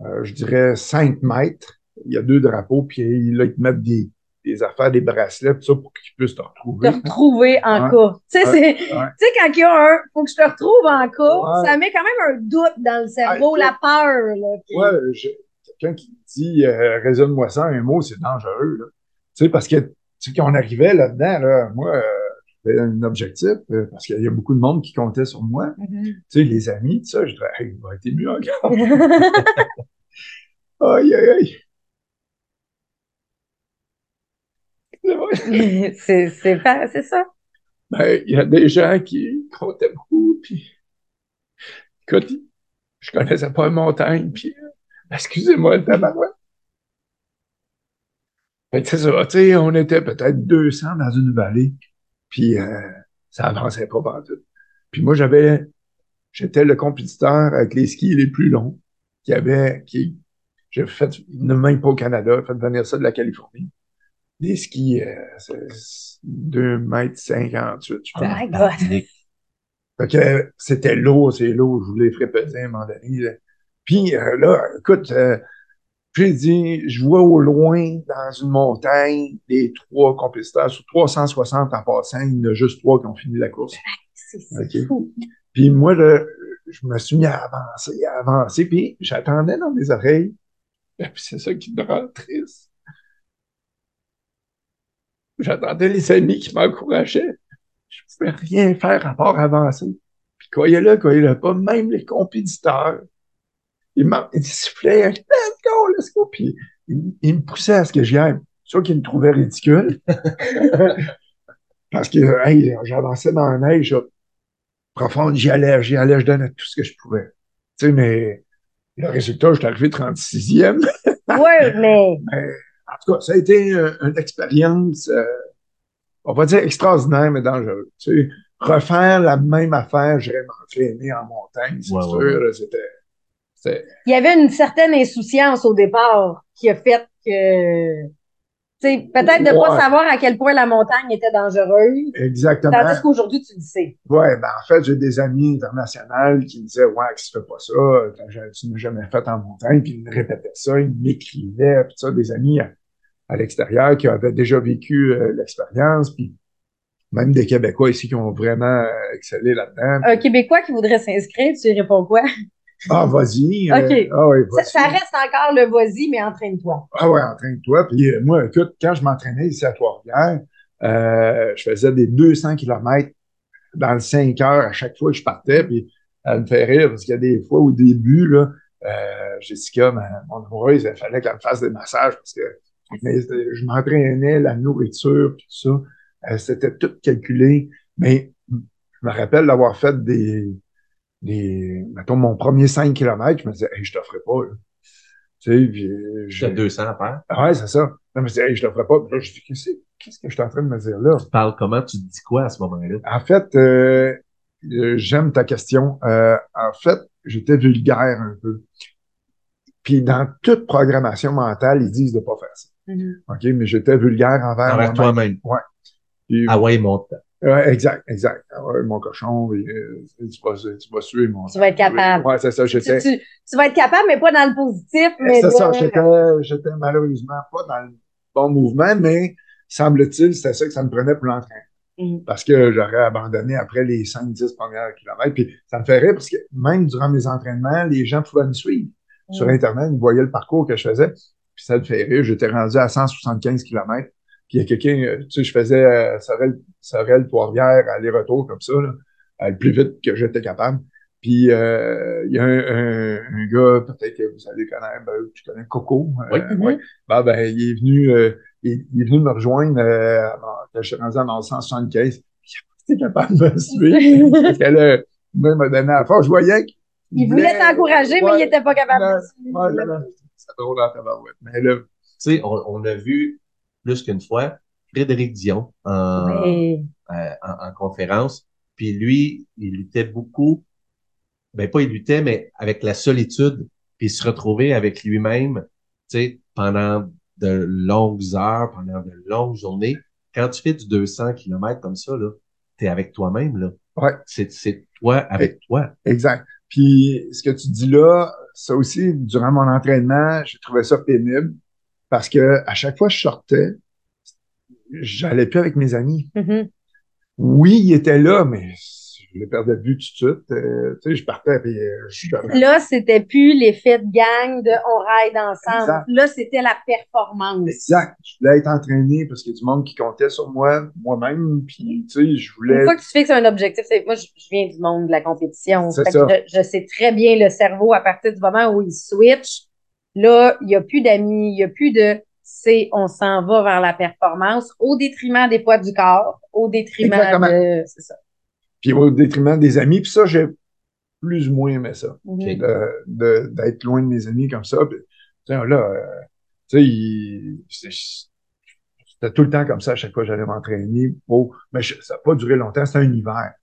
C: euh, je dirais, 5 mètres. Il y a deux drapeaux, puis là, ils te mettent des, des affaires, des bracelets, tout ça, pour qu'ils puissent te retrouver.
B: Te retrouver en
C: Ouais.
B: cas. Tu sais,
C: Ouais. Ouais.
B: quand il y a un, faut que je te retrouve en cas, ça met quand même un doute dans le cerveau, la peur, là. Puis-
C: Ouais, je- quelqu'un qui dit euh, raisonne-moi ça, un mot, c'est dangereux. Là. Tu sais, parce que tu sais, quand on arrivait là-dedans, là, moi, euh, un objectif, euh, parce qu'il y a beaucoup de monde qui comptait sur moi.
B: Mhm.
C: Tu sais, les amis, tout ça, je disais, hey, il va être mieux encore. [laughs] Aïe, aïe, aïe. C'est [laughs]
B: c'est ça.
C: Ben, il y a des gens qui comptaient beaucoup, puis écoute, je connaissais pas une montagne, puis euh, excusez-moi le tabarouette. C'est ça, tu sais, on était peut-être 200 dans une vallée, puis euh, ça avançait pas partout. Puis moi, j'avais, j'étais le compétiteur avec les skis les plus longs, qui avait, qui, j'ai fait, même pas au Canada, j'ai fait venir ça de la Californie. Des skis, euh, c'est 2 mètres 58, je
B: Oh
C: pense.
B: my God.
C: Fait que c'était lourd, c'est lourd, je vous les peser à un moment donné. là. Puis euh, là, écoute, euh, j'ai dit, je vois au loin, dans une montagne, les trois compétiteurs, sur 360 en passant, il y en a juste trois qui ont fini la course.
B: C'est c'est fou.
C: Puis moi, là, je me suis mis à avancer, à avancer, puis j'attendais dans mes oreilles. Et puis c'est ça qui me rend triste. J'attendais les amis qui m'encourageaient. Je pouvais rien faire à part avancer. Puis croyez-le, croyez-le pas, même les compétiteurs, ils sifflaient, let's go, let's go. Puis ils me poussaient à ce que j'y aille. Soit qu'ils me trouvaient ridicule. [laughs] Parce que, hey, j'avançais dans la neige, profonde, j'y allais, j'y allais, je donnais tout ce que je pouvais. Tu sais, mais le résultat, je suis arrivé 36e. [laughs]
B: Ouais, [laughs] mais
C: En tout cas, ça a été une expérience, euh, on va dire extraordinaire, mais dangereuse. Tu sais, refaire la même affaire, j'irais m'entraîner en montagne, c'est
A: Ouais,
C: sûr,
A: ouais,
C: c'était,
B: il y avait une certaine insouciance au départ qui a fait que, tu sais, peut-être de pas
C: Ouais.
B: savoir à quel point la montagne était dangereuse,
C: exactement.
B: tandis qu'aujourd'hui, tu le sais.
C: Ouais, ben, en fait, j'ai des amis internationaux qui me disaient, ouais, tu fais pas ça, tu n'as jamais fait en montagne, puis ils me répétaient ça, ils m'écrivaient, puis ça, des amis à, à l'extérieur qui avaient déjà vécu euh, l'expérience, puis même des Québécois ici qui ont vraiment euh, excellé là-dedans.
B: Un Québécois qui voudrait s'inscrire, tu réponds quoi?
C: Ah, vas-y. euh, ah ouais,
B: Ça,
C: vas-y.
B: ça reste encore le vas-y, mais entraîne-toi.
C: Ah ouais, entraîne-toi. Puis euh, moi, écoute, quand je m'entraînais ici à Trois-Rivières, euh, je faisais des 200 kilomètres dans le 5 heures à chaque fois que je partais. Puis elle me fait rire parce qu'il y a des fois au début, là, euh, Jessica, ma, mon amoureuse, il fallait qu'elle me fasse des massages parce que mais, je m'entraînais, la nourriture, tout ça. C'était tout calculé. Mais je me rappelle d'avoir fait des, des, mettons, mon premier 5 kilomètres, je me disais, hey, je t'offrais pas, là. Tu sais, puis, euh,
A: J'ai 200 à faire?
C: ah ouais, c'est ça. Non, mais je me disais, hey, je t'offrais pas. Puis là, je dis, qu'est-ce que- qu'est-ce que je suis en train de me dire là?
A: Tu parles comment? Tu te dis quoi à ce moment-là?
C: En fait, euh, euh, j'aime ta question. Euh, en fait, j'étais vulgaire un peu. Puis dans toute programmation mentale, ils disent de pas faire ça. OK? Mais j'étais vulgaire envers
A: Envers
C: moi-même.
A: toi-même.
C: Puis,
A: Ah ouais, mon temps.
C: Ouais, exact, exact. Ah ouais, mon cochon, euh, tu, vas, tu vas suer mon
B: Tu vas être capable.
C: Ouais, c'est ça, j'étais.
B: tu- tu vas être capable, mais pas dans le positif. Mais
C: C'est ça, j'étais, malheureusement pas dans le bon mouvement, mais semble-t-il, c'était ça que ça me prenait pour l'entraînement.
B: Mhm.
C: Parce que j'aurais abandonné après les 5-10 premiers kilomètres. Puis ça me fait rire parce que même durant mes entraînements, les gens pouvaient me suivre sur
B: Mhm.
C: Internet, ils voyaient le parcours que je faisais. Puis ça me fait rire. J'étais rendu à 175 kilomètres. Puis il y a quelqu'un, euh, tu sais, je faisais euh, Sorel, Sorel, Trois-Rivières, aller-retour comme ça, là, euh, le plus vite que j'étais capable. Puis euh, il y a un, un, un gars, peut-être que vous allez connaître, ben, tu connais Coco. euh,
A: Oui.
C: ouais. Ben, ben, il est venu, euh, il, il est venu me rejoindre euh, à- quand je suis rendu à mon 175. Puis il était capable de me suivre. [laughs] Parce que là, il m'a donné la force. Je voyais qu'il
B: Il voulait t'encourager, mais il
C: Ouais.
B: n'était pas capable
C: Ouais,
B: de suivre.
C: Ouais, là, là, c'est drôle en tabarouette. Mais là,
A: Tu sais, on, on a vu plus qu'une fois Frédéric Dion en, euh, en, en conférence. Puis lui, il luttait beaucoup. Ben, pas il luttait, mais avec la solitude. Puis se retrouver avec lui-même, tu sais, pendant de longues heures, pendant de longues journées. Quand tu fais du 200 km comme ça, là, t'es avec toi-même, là.
C: Ouais.
A: C'est, c'est toi avec toi.
C: exact. Puis ce que tu dis là, ça aussi, durant mon entraînement, j'ai trouvé ça pénible parce que à chaque fois que je sortais, j'allais plus avec mes amis.
B: Mhm.
C: Oui, ils étaient là, mais je les perdais de vue tout de suite. Euh, tu sais, je partais puis euh, je
B: Là, c'était plus l'effet de gang de on ride ensemble.
C: Exact.
B: Là, c'était la performance.
C: Exact. Je voulais être entraîné parce qu'il y a du monde qui comptait sur moi, moi-même. Puis, tu sais, je
B: Une
C: voulais.
B: fois que tu fixes un objectif, c'est moi, je, je viens du monde de la compétition.
C: C'est
B: Fait que
C: ça.
B: Je, je sais très bien le cerveau à partir du moment où il switch. Là, il n'y a plus d'amis, il n'y a plus de c'est on s'en va vers la performance au détriment des poids du corps, au détriment
C: Exactement.
B: de. C'est ça.
C: Puis au détriment des amis. Puis ça, j'ai plus ou moins aimé ça.
B: Mhm.
C: de- de- d'être loin de mes amis comme ça. Puis, là, euh, tu sais, c'est- c'était tout le temps comme ça à chaque fois que j'allais m'entraîner. Pour, mais ça n'a pas duré longtemps, c'était un hiver.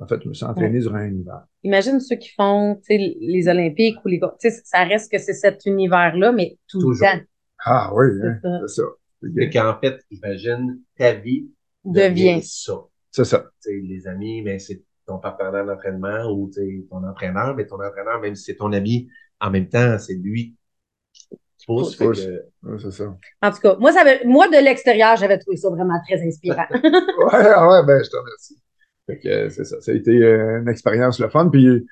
C: En fait, je me suis entraîné durant un hiver.
B: Imagine ceux qui font tu sais, les Olympiques ou les. tu sais, Ça reste que c'est cet univers-là, mais tout
A: Toujours.
B: le temps.
C: Ah oui, hein,
B: C'est ça.
C: c'est ça.
A: Fait qu'en fait, imagine, ta vie
B: Devient.
A: ça.
C: C'est ça.
A: Tu sais, les amis, ben, c'est ton partenaire d'entraînement ou tu sais, ton entraîneur, mais ton entraîneur, même si c'est ton ami, en même temps, c'est lui qui pousse. Fait
C: Pousse.
A: que,
C: Ouais, c'est ça.
B: En tout cas, moi, ça avait- moi de l'extérieur, j'avais trouvé ça vraiment très inspirant. [laughs]
C: Ouais, ah ouais, ben, je te remercie. Fait que euh, c'est ça. Ça a été euh, une expérience le fun. Puis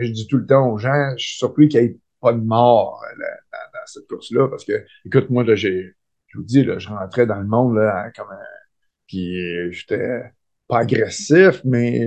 C: je dis tout le temps aux gens, je suis surpris qu'il n'y ait pas de mort euh, là, dans, dans cette course-là. Parce que, écoute, moi, là, j'ai, je vous dis, là, je rentrais dans le monde là, hein, comme un. Puis j'étais pas agressif, mais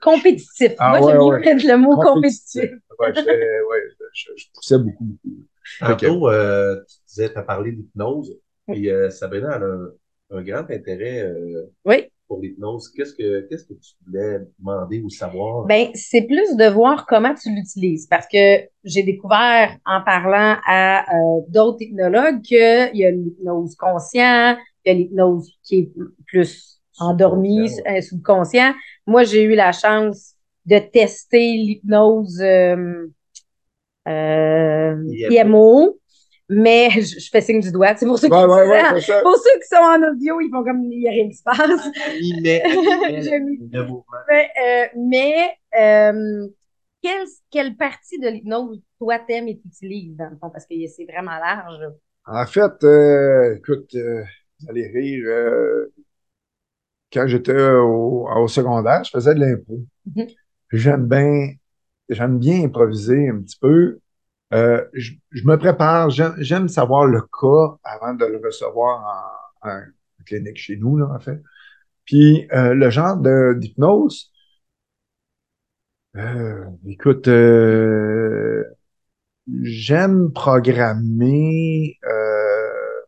B: compétitif.
C: Ah,
B: moi,
C: ouais,
B: j'aime
C: ouais.
B: mettre le mot compétitif.
C: Ouais, j'étais- ouais, je, je poussais beaucoup, beaucoup.
A: Tantôt, euh, tu disais, tu as parlé d'hypnose, puis euh, Sabrina elle a un, un grand intérêt euh,
B: Oui.
A: Pour l'hypnose. Qu'est-ce que qu'est-ce que tu voulais demander ou savoir?
B: Ben, c'est plus de voir comment tu l'utilises parce que j'ai découvert en parlant à euh, d'autres hypnologues qu'il y a l'hypnose conscient, il y a l'hypnose qui est plus endormie,
A: Subconscient,
B: euh, subconscient. Moi, j'ai eu la chance de tester l'hypnose euh, euh,
A: IMO.
B: Mais [laughs] je, je fais signe du doigt. C'est pour ceux qui
C: Ouais, ouais, ouais,
B: disent-
C: c'est ça.
B: pour ceux qui sont en audio, ils font comme il n'y a rien qui se passe. Mais, [laughs] euh, mais euh, quelle, quelle partie de l'hypnose toi t'aimes et t'utilises dans le fond? Parce que c'est vraiment large.
C: En fait, euh, écoute, euh, vous allez rire. euh, quand j'étais au, au secondaire, je faisais de l'impro.
B: Mhm.
C: Puis J'aime bien, j'aime bien improviser un petit peu. Euh, je, je me prépare, j'aime savoir le cas avant de le recevoir en, en clinique chez nous, là, en fait. Puis euh, le genre d'hypnose, euh, écoute, euh, j'aime programmer euh,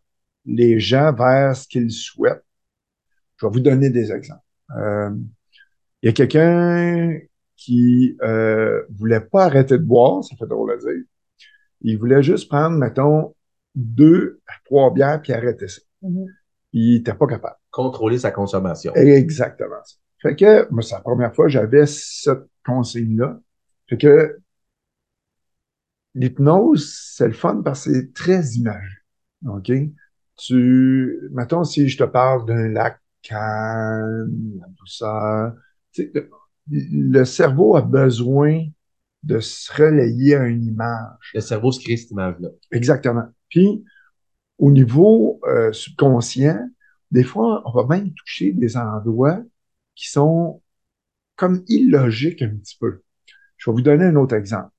C: les gens vers ce qu'ils souhaitent. Je vais vous donner des exemples. Il y a quelqu'un qui euh, voulait pas arrêter de boire, ça fait drôle à dire. Il voulait juste prendre, mettons, deux à trois bières puis arrêter ça. Il était pas capable.
A: Contrôler sa consommation.
C: Exactement ça. Fait que, moi, c'est la première fois que j'avais cette consigne-là. Fait que, l'hypnose, c'est le fun parce que c'est très imagé. OK? Tu, mettons, si je te parle d'un lac calme, la douceur. Tu sais, le, le cerveau a besoin de se relayer à une image.
A: Le cerveau se crée cette image-là.
C: Exactement. Puis, au niveau euh, subconscient, des fois, on va même toucher des endroits qui sont comme illogiques un petit peu. Je vais vous donner un autre exemple.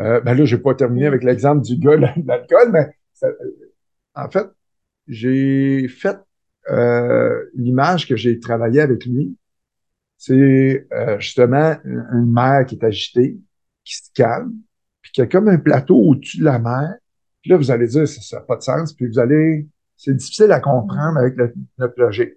C: Euh, ben là, je vais pas terminer avec l'exemple du gars de l'alcool, mais ça- euh, en fait, j'ai fait euh, l'image que j'ai travaillé avec lui. C'est euh, justement une mer qui est agitée, qui se calme, puis qu'il y a comme un plateau au-dessus de la mer. Puis là, vous allez dire, ça n'a pas de sens, puis vous allez, c'est difficile à comprendre avec le- notre logique.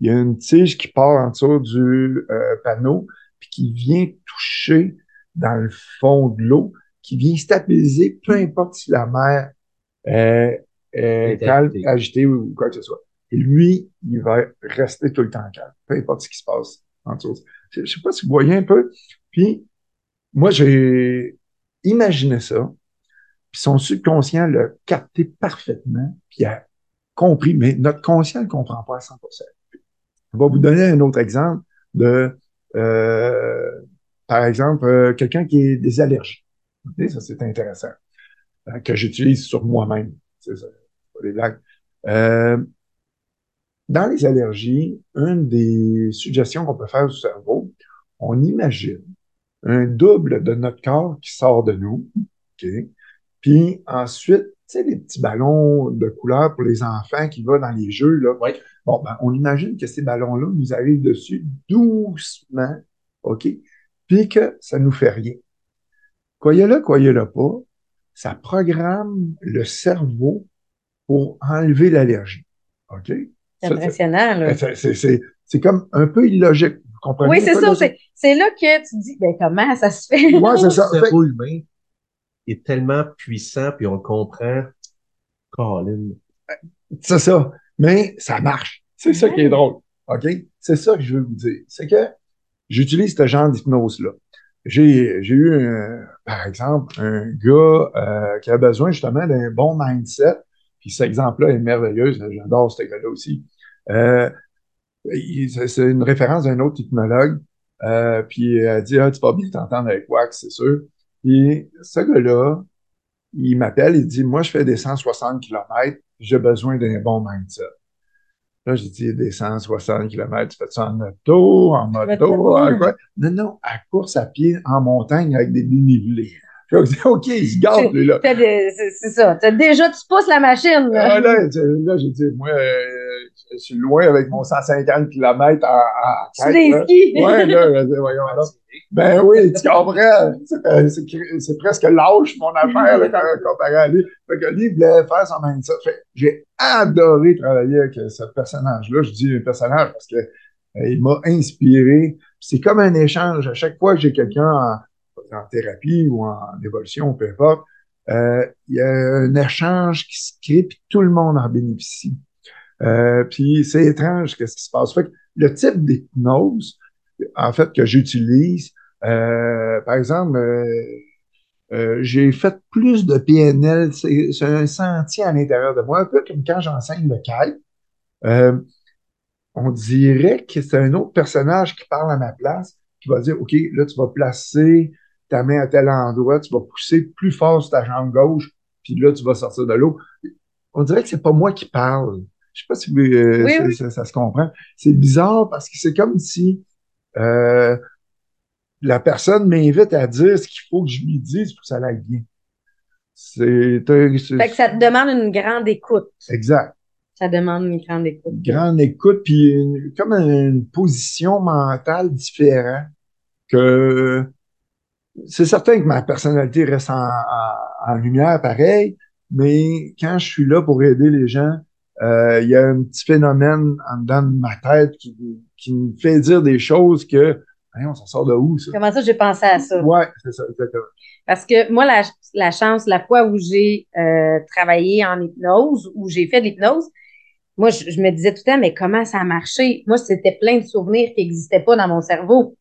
C: Il y a une tige qui part en dessous du euh, panneau, puis qui vient toucher dans le fond de l'eau, qui vient stabiliser, peu importe si la mer est, est
A: Est
C: calme,
A: agitée.
C: ou quoi que ce soit. Et lui, il va rester tout le temps calme, peu importe ce qui se passe en dessous. Je je sais pas si vous voyez un peu. Puis, moi, j'ai imaginé ça, puis son subconscient l'a capté parfaitement, puis a compris, mais notre conscient ne comprend pas à 100%. Je vais vous donner un autre exemple de, euh, par exemple, euh, quelqu'un qui a des allergies. Ça, c'est intéressant, euh, que j'utilise sur moi-même. Euh, dans les allergies, une des suggestions qu'on peut faire du cerveau, on imagine un double de notre corps qui sort de nous, OK? Puis ensuite, tu sais, les petits ballons de couleur pour les enfants qui vont dans les jeux, là.
A: Oui.
C: Bon, ben, on imagine que ces ballons-là nous arrivent dessus doucement, OK? Puis que ça nous fait rien. Croyez-le, croyez-le pas, ça programme le cerveau pour enlever l'allergie. OK?
B: C'est impressionnant, là.
C: c'est- c'est- c'est c'est comme un peu illogique. Vous comprenez?
B: Oui, c'est ça. C'est, là que tu dis, ben, comment ça se fait?
C: Ouais, c'est [laughs] ça.
A: Le
C: Fait-
A: cerveau humain est tellement puissant, puis on le comprend. Colin.
C: C'est ça. Mais ça marche. C'est ça qui est drôle. OK? C'est ça que je veux vous dire. C'est que j'utilise ce genre d'hypnose-là. J'ai, j'ai eu, un- par exemple, un gars euh, qui a besoin justement d'un bon mindset. Puis cet exemple-là est merveilleux. J'adore ce gars-là aussi. Euh, c'est une référence d'un autre hypnologue. Euh, puis elle a dit, ah, tu vas bien t'entendre avec Wax, c'est sûr. Puis ce gars-là, il m'appelle, il dit, moi, je fais des 160 km, j'ai besoin d'un bon mindset. Là, j'ai dit, des 160 km, tu fais ça en auto, en moto, en quoi? Non, non, à course à pied, en montagne, avec des dénivelés. Là, je dis, OK, il se gâte, lui, là.
B: C'est, ça. Déjà, tu pousses la machine, là.
C: Ah, là, là, j'ai dit, moi, euh, je suis loin avec mon 150 km en, en tête, là. Ouais, là, je dis, voyons [laughs] donc. Ben oui, tu comprends. C'est, euh, c'est- c'est presque lâche, mon affaire, là, quand- comparé à lui. Fait que lui, il voulait faire son mindset. Fait que j'ai adoré travailler avec euh, ce personnage-là. Je dis un personnage parce que euh, il m'a inspiré. C'est comme un échange. À chaque fois que j'ai quelqu'un en, en thérapie ou en évolution, peu importe, euh, il y a un échange qui se crée, puis tout le monde en bénéficie. Euh, puis c'est étrange qu'est-ce qui se passe. Fait que le type d'hypnose, en fait, que j'utilise, euh, par exemple, euh, euh, j'ai fait plus de PNL, c'est un sentier à l'intérieur de moi, un peu comme quand j'enseigne le kite. Euh, on dirait que c'est un autre personnage qui parle à ma place, qui va dire, OK, là, tu vas placer ta main à tel endroit, tu vas pousser plus fort sur ta jambe gauche, puis là, tu vas sortir de l'eau. On dirait que c'est pas moi qui parle. Je sais pas si vous, euh,
B: Oui,
C: ça,
B: oui.
C: ça- ça se comprend. C'est bizarre parce que c'est comme si euh, la personne m'invite à dire ce qu'il faut que je lui dise pour que ça aille bien. C'est
B: Fait que ça te demande une grande écoute.
C: exact.
B: Ça demande une grande écoute.
C: Une grande écoute, puis une- comme une position mentale différente que c'est certain que ma personnalité reste en, en- en lumière pareil, mais quand je suis là pour aider les gens, il y a un petit phénomène en dedans de ma tête qui, qui me fait dire des choses que, voyons, ça sort de où, ça?
B: Comment ça, j'ai pensé à ça?
C: Ouais, c'est ça, exactement.
B: Parce que moi, la, la chance, la fois où j'ai euh, travaillé en hypnose, où j'ai fait de l'hypnose, moi, je, je me disais tout le temps, mais comment ça a marché? Moi, c'était plein de souvenirs qui n'existaient pas dans mon cerveau,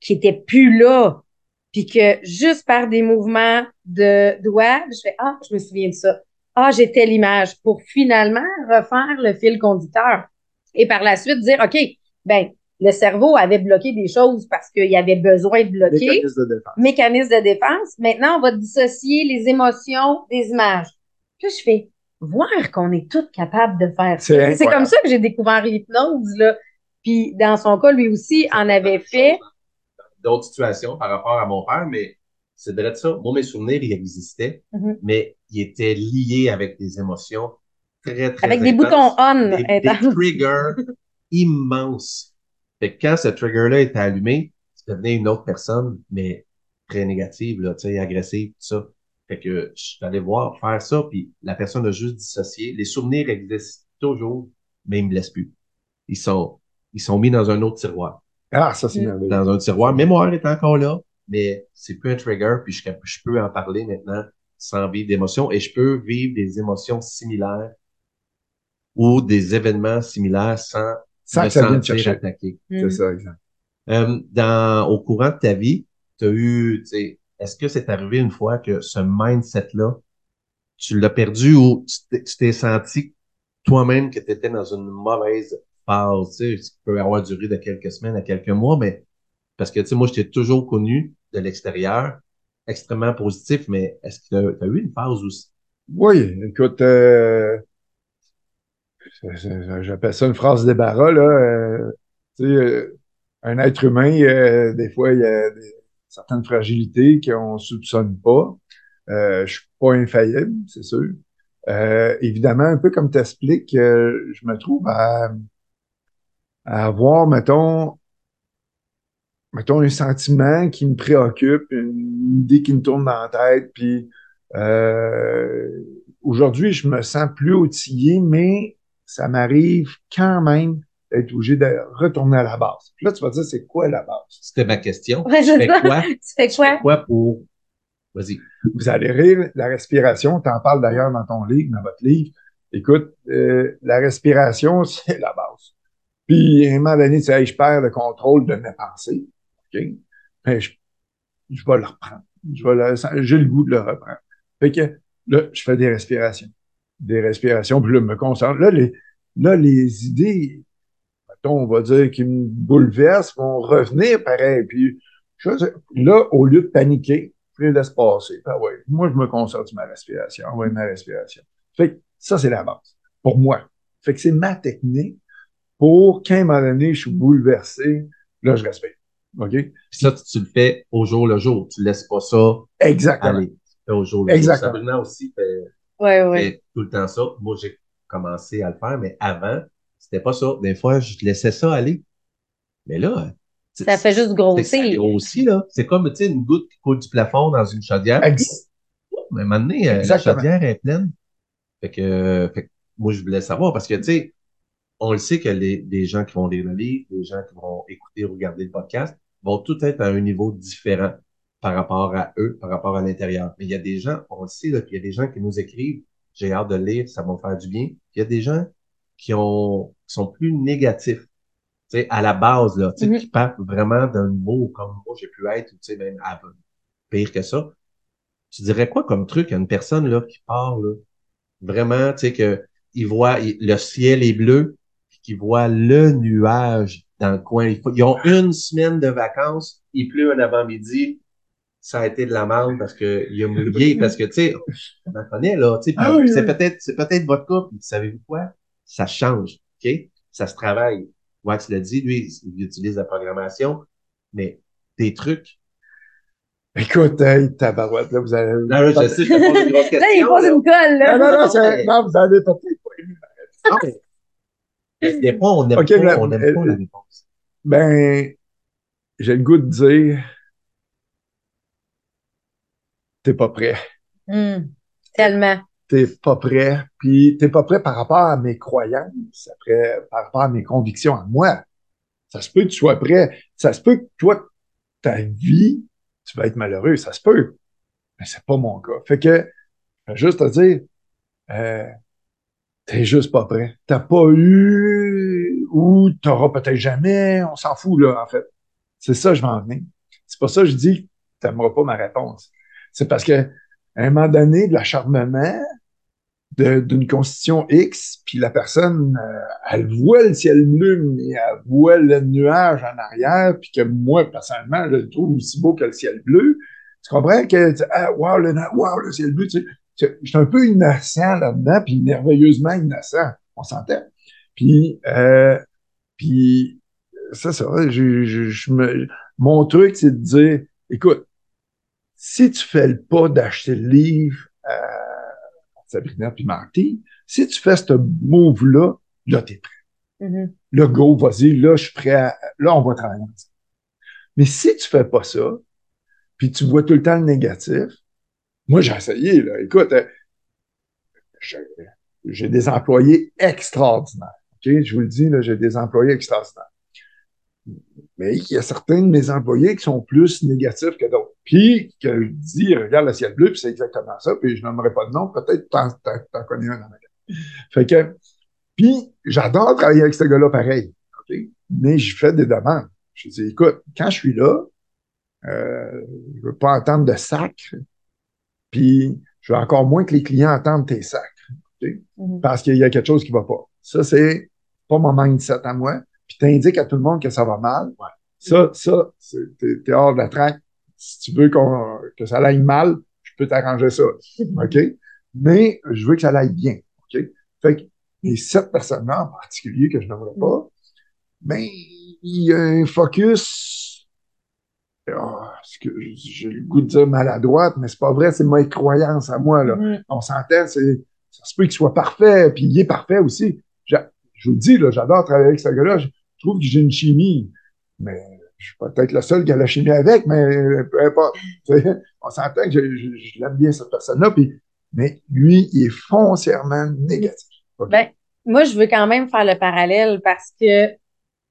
B: qui étaient plus là. Puis que juste par des mouvements de doigts, je fais, ah, je me souviens de ça. Ah, j'ai telle image pour finalement refaire le fil conducteur. Et par la suite, dire, OK, ben, le cerveau avait bloqué des choses parce qu'il y avait besoin de bloquer.
C: Mécanisme de défense.
B: Mécanisme de défense. Maintenant, on va dissocier les émotions des images. Puis je fais, voir qu'on est toutes capables de faire ça.
C: C'est
B: comme ça que j'ai découvert l'hypnose, là. Puis dans son cas, lui aussi en avait fait.
A: D'autres situations par rapport à mon père, mais c'est de ça. Moi, mes souvenirs, ils existaient,
B: Mhm.
A: mais ils étaient liés avec des émotions très, très
B: Avec des boutons on.
A: des, des [laughs] triggers immenses. Fait que quand ce trigger-là était allumé, tu devenais une autre personne, mais très négative, là, tu sais, agressive, tout ça. Fait que je suis allé voir faire ça, puis la personne a juste dissocié. Les souvenirs existent toujours, mais ils me laissent plus. Ils sont, ils sont mis dans un autre tiroir.
C: Ah, ça, c'est
B: Mm.
C: merveilleux.
A: Dans un tiroir. Mémoire est encore là, mais c'est plus un trigger, puis je, je peux en parler maintenant sans vivre d'émotions, et je peux vivre des émotions similaires ou des événements similaires sans
C: Sans
A: me
C: que ça vienne te
A: sentir
C: chercher.
A: attaqué.
C: C'est ça, exact.
A: Euh, dans, au courant de ta vie, tu as eu, tu sais, est-ce que c'est arrivé une fois que ce mindset-là, tu l'as perdu ou tu t'es- tu t'es senti toi-même que tu étais dans une mauvaise phase, tu sais, qui peut avoir duré de quelques semaines à quelques mois, mais parce que, tu sais, moi, je t'ai toujours connu de l'extérieur, extrêmement positif, mais est-ce que tu as eu une phase où
C: Oui, écoute, euh, j'appelle ça une phrase débarras, là. euh, tu sais, euh, un être humain, euh, des fois, il y a certaines fragilités qu'on soupçonne pas. Euh, je suis pas infaillible, c'est sûr. Évidemment, un peu comme tu expliques, je me trouve à avoir, mettons, mettons, un sentiment qui me préoccupe, une idée qui me tourne dans la tête, puis euh, aujourd'hui, je me sens plus outillé, mais ça m'arrive quand même d'être obligé de retourner à la base. Puis là, tu vas dire, c'est quoi la base?
A: c'était ma question?
B: Ouais, [laughs]
A: tu fais quoi?
B: Tu fais
A: Tu
B: quoi?
A: fais quoi pour, vas-y.
C: Vous allez rire, la respiration, tu en parles d'ailleurs dans ton livre, dans votre livre. Écoute, euh, la respiration, [laughs] c'est la base. Puis, à un moment donné, tu sais, Hey, je perds le contrôle de mes pensées. Ben, je, vais le reprendre. Je j'ai le goût de le reprendre. Fait que là, je fais des respirations. Des respirations, puis là, je me concentre. Là, les, idées, on va dire, qui me bouleversent, vont revenir pareil. Puis, là, au lieu de paniquer, je les laisse passer. Ah ouais, moi, je me concentre sur ma respiration. Ouais, ma respiration. Fait que ça, c'est la base. Pour moi. Fait que c'est ma technique pour qu'à un moment donné, je suis bouleversé, là, je respire. OK?
A: Puis ça, tu, tu le fais au jour le jour. Tu laisses pas ça
C: Exactement.
A: aller. Tu fais au jour le jour.
C: Exactement.
A: Sabrina aussi fait,
B: Ouais, ouais.
A: fait tout le temps ça. Moi, j'ai commencé à le faire, mais avant, c'était pas ça. Des fois, je laissais ça aller. Mais là,
B: Ça fait juste grossir.
A: grossit, là. C'est comme, tu sais, une goutte qui coule du plafond dans une chaudière.
C: Ex-
A: Mais à un moment donné, euh, la chaudière est pleine. Fait que, euh, fait que moi, je voulais savoir parce que, tu sais, on le sait que les, les gens qui vont lire le livre, les gens qui vont écouter ou regarder le podcast vont tout être à un niveau différent par rapport à eux, par rapport à l'intérieur. Mais il y a des gens, on le sait, là, qu'il y a des gens qui nous écrivent, j'ai hâte de lire, ça va me faire du bien. Puis Il y a des gens qui ont, qui sont plus négatifs. Tu sais, à la base, là, tu sais,
B: Mhm.
A: qui partent vraiment d'un niveau comme moi, j'ai pu être, ou tu sais, même avant, pire que ça. Tu dirais quoi comme truc à une personne, là, qui part, là, vraiment, tu sais, que, il voit, il- le ciel est bleu, puis qu'il voit le nuage dans le coin. Ils ont une semaine de vacances, il pleut un avant-midi, ça a été de la merde parce que il a mouillé, [laughs] parce que, tu sais, on en connaît, là, tu sais,
C: Ah oui,
A: c'est
C: oui.
A: peut-être, c'est peut-être votre cas, puis savez-vous quoi? Ça change, OK? Ça se travaille. Wax l'a dit, lui, il utilise la programmation, mais des trucs.
C: Écoute, hey, tabarouette, là, vous allez...
A: Non, là, je sais, je te pose une grosse question. [laughs]
B: Là, il pose
A: là.
B: une colle, là.
C: Non, non, non, vous allez peut-être pas.
A: Des fois, on n'aime
C: Ok,
A: pas, on n'aime pas la réponse.
C: Ben, j'ai le goût de dire, t'es pas prêt.
B: Hum, Tellement.
C: T'es pas prêt. Puis t'es pas prêt par rapport à mes croyances, après, par rapport à mes convictions à moi. Ça se peut que tu sois prêt. Ça se peut que toi, ta vie, tu vas être malheureux. Ça se peut. Mais c'est pas mon cas. Fait que, juste te dire, euh, t'es juste pas prêt. T'as pas eu, ou t'auras peut-être jamais, on s'en fout, là, en fait. C'est ça, je vais en venir. C'est pour ça que je dis que t'aimeras pas ma réponse. C'est parce que, à un moment donné, de l'acharnement, d'une constitution X, puis la personne, euh, elle voit le ciel bleu, mais elle voit le nuage en arrière, puis que moi, personnellement, je le trouve aussi beau que le ciel bleu. Tu comprends que, ah, wow, le, wow, le ciel bleu, tu sais, suis un peu innocent là-dedans, puis merveilleusement innocent, on s'entend. Puis, euh, puis c'est ça, je, je, je me, mon truc, c'est de dire, écoute, si tu fais le pas d'acheter le livre à Sabrina puis Marty, si tu fais ce move-là, là, t'es prêt.
B: Mhm.
C: Là, go, vas-y, là, je suis prêt à, là, on va travailler ensemble. Mais si tu fais pas ça, puis tu vois tout le temps le négatif, moi, j'ai essayé, là. Écoute, euh, j'ai des employés extraordinaires. OK? Je vous le dis, j'ai des employés extraordinaires. Mais il y a certains de mes employés qui sont plus négatifs que d'autres. Puis, que je dis, regarde le ciel bleu, puis c'est exactement ça, puis je nommerai pas de nom, peut-être t'en, t'en, connais un dans la gang. Fait que, puis, j'adore travailler avec ce gars-là pareil? Mais je fais des demandes. Je dis, écoute, quand je suis là, euh, je veux pas entendre de sacre, puis je veux encore moins que les clients entendent tes sacres,
B: Mhm.
C: parce qu'il y a quelque chose qui va pas. Ça, c'est pas mon mindset à moi. Puis t'indiques à tout le monde que ça va mal.
A: Ouais.
C: Ça, ça, t'es, hors de la traque. Si tu veux qu'on, que ça aille mal, je peux t'arranger ça. OK? Mais je veux que ça aille bien. OK? Fait que les sept personnes-là en particulier que je n'aimerais pas, ben, il y a un focus. Ce que j'ai le goût de dire maladroite, mais c'est pas vrai, c'est ma croyance à moi, là.
B: Mhm.
C: On s'entend, c'est, ça se peut qu'il soit parfait, puis il est parfait aussi. J'a- je vous le dis, là, j'adore travailler avec ce gars-là. Je, je trouve que j'ai une chimie, mais je suis peut-être le seul qui a la chimie avec, mais euh, peu importe. On s'entend que je, je- je l'aime bien, cette personne-là, puis, mais lui, il est foncièrement négatif.
B: Ben, moi, je veux quand même faire le parallèle parce que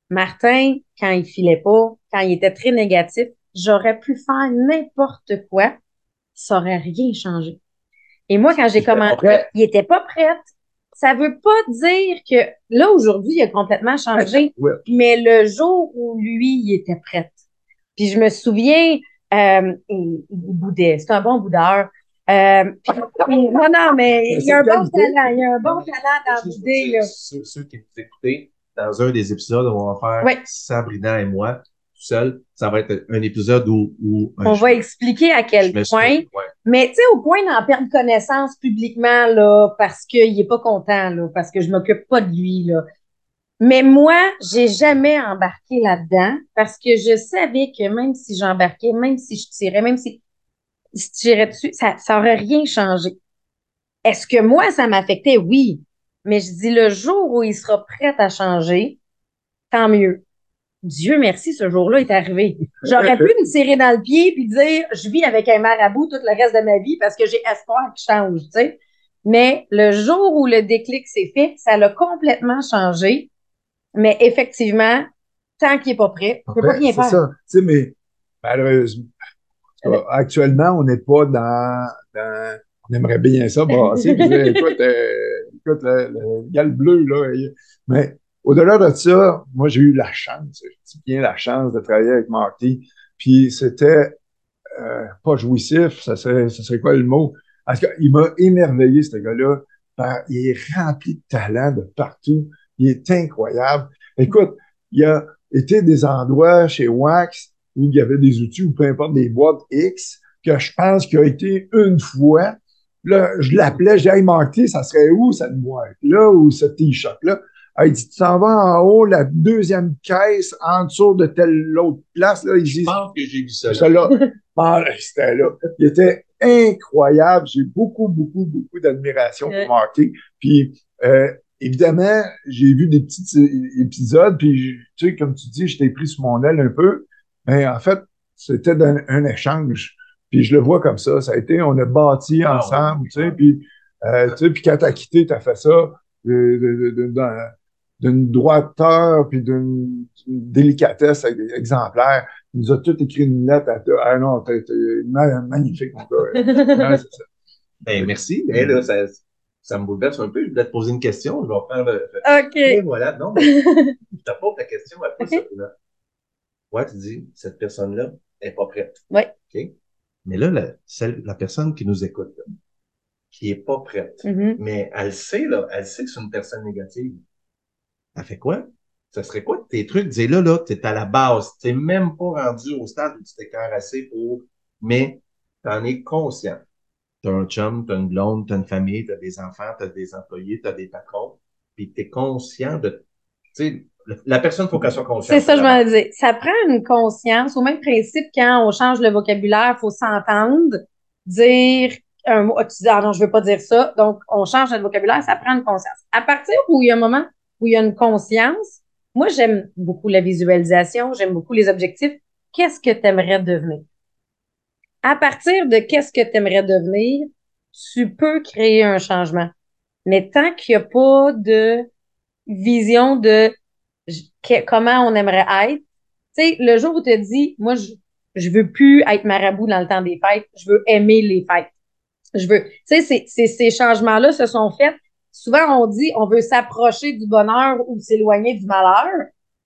B: Martin, quand il filait pas, quand il était très négatif, j'aurais pu faire n'importe quoi, ça aurait rien changé. Et moi, quand j'ai commencé,
A: prête.
B: il était pas prête. Ça veut pas dire que là, aujourd'hui, il a complètement changé,
C: Ouais.
B: mais le jour où lui, il était prêt. Puis je me souviens, euh, il, il boudait. C'est un bon boudeur. Euh, puis- puis- non, non, mais [laughs] il y a un bon talent. Il y a un bon talent dans l'idée.
A: Ceux, ceux qui nous écoutent, dans un des épisodes, on va faire
B: Ouais.
A: Sabrina et moi, seul. Ça va être un épisode où, où un
B: On va expliquer à quel
A: suis-
B: point.
A: ouais.
B: Mais tu sais, au point d'en perdre connaissance publiquement, là, parce qu'il est pas content, là, parce que je m'occupe pas de lui, là. Mais moi, j'ai jamais embarqué là-dedans parce que je savais que même si j'embarquais, même si je tirais, même si je tirais dessus, ça, ça aurait rien changé. Est-ce que moi, ça m'affectait? Oui. Mais je dis, le jour où il sera prêt à changer, tant mieux. Dieu merci, ce jour-là est arrivé. [laughs] J'aurais pu me tirer dans le pied puis dire, je vis avec un marabout tout le reste de ma vie parce que j'ai espoir qu'il change, tu sais. Mais le jour où le déclic s'est fait, ça l'a complètement changé. Mais effectivement, tant qu'il est pas prêt, je peux pas
C: Après,
B: rien
C: c'est
B: faire.
C: ça. Tu sais, mais malheureusement, actuellement, on n'est pas dans, dans- On aimerait bien ça, brasser. [laughs] écoute, euh, écoute, le, le gars le bleu, là. il- Mais au-delà de ça, moi, j'ai eu la chance, dis bien la chance de travailler avec Marty. Puis c'était euh, pas jouissif, ça serait, ça serait quoi le mot? Parce qu'il m'a émerveillé, ce gars-là. Il est rempli de talent de partout. Il est incroyable. Écoute, il y a été des endroits chez Wax où il y avait des outils ou peu importe des boîtes X que je pense qu'il a été une fois. Là, je l'appelais, je dis, hey, Marty, ça serait où cette boîte-là ou ce t-shirt-là? Ah, il dit, tu t'en vas en haut, la deuxième caisse, en dessous de telle autre place. Là, il
A: Je
C: dit,
A: pense que j'ai vu ça. là.
C: ça là, [laughs] ah, c'était là. Il était incroyable. J'ai beaucoup, beaucoup, beaucoup d'admiration
B: Ouais.
C: pour Marty. Puis, euh, évidemment, j'ai vu des petits é- épisodes, puis, tu sais, comme tu dis, je t'ai pris sous mon aile un peu. Mais en fait, c'était un, un échange. Puis je le vois comme ça. Ça a été, on a bâti
A: Ah,
C: ensemble,
A: ouais.
C: tu sais, puis, euh, tu sais, puis quand t'as quitté, t'as fait ça euh, de- de- de- d'un- d'une droiteur, puis d'une délicatesse exemplaire. Il nous a tout écrit une lettre à toi. Ah non, t'es t'es ma- magnifique, mon gars. [laughs] Ça.
A: Ben, merci. Mais là, ça, ça me bouleverse un peu. Je voulais te poser une question. Je vais faire le.
B: OK.
A: Et voilà. Non, mais je te pose ta question après,
B: Ok.
A: Sabrina. Ouais, tu dis, cette personne-là est pas prête.
B: Ouais.
A: OK? Mais là, la, celle, la personne qui nous écoute, là, qui est pas prête.
B: Mhm.
A: Mais elle sait, là, elle sait que c'est une personne négative. Elle fait quoi? Ça serait quoi tes trucs? Dis là, là, t'es à la base. T'es même pas rendu au stade où tu t'écœures assez pour, mais t'en es conscient. T'as un chum, t'as une blonde, t'as une famille, t'as des enfants, t'as des employés, t'as des patrons, puis t'es conscient de, tu sais, la personne, faut qu'elle soit consciente.
B: C'est ça, je me dis. Ça prend une conscience. Au même principe, quand on change le vocabulaire, il faut s'entendre, dire un mot. Tu dis, ah non, je veux pas dire ça. Donc, on change notre vocabulaire, ça prend une conscience. À partir où il y a un moment où il y a une conscience, moi, j'aime beaucoup la visualisation, j'aime beaucoup les objectifs. Qu'est-ce que tu aimerais devenir? À partir de qu'est-ce que tu aimerais devenir, tu peux créer un changement. Mais tant qu'il n'y a pas de vision de comment on aimerait être. Tu sais, le jour où tu te dis, moi, je, je veux plus être marabout dans le temps des fêtes, je veux aimer les fêtes. Je veux, tu sais, ces changements-là se sont faits. Souvent, on dit, on veut s'approcher du bonheur ou s'éloigner du malheur.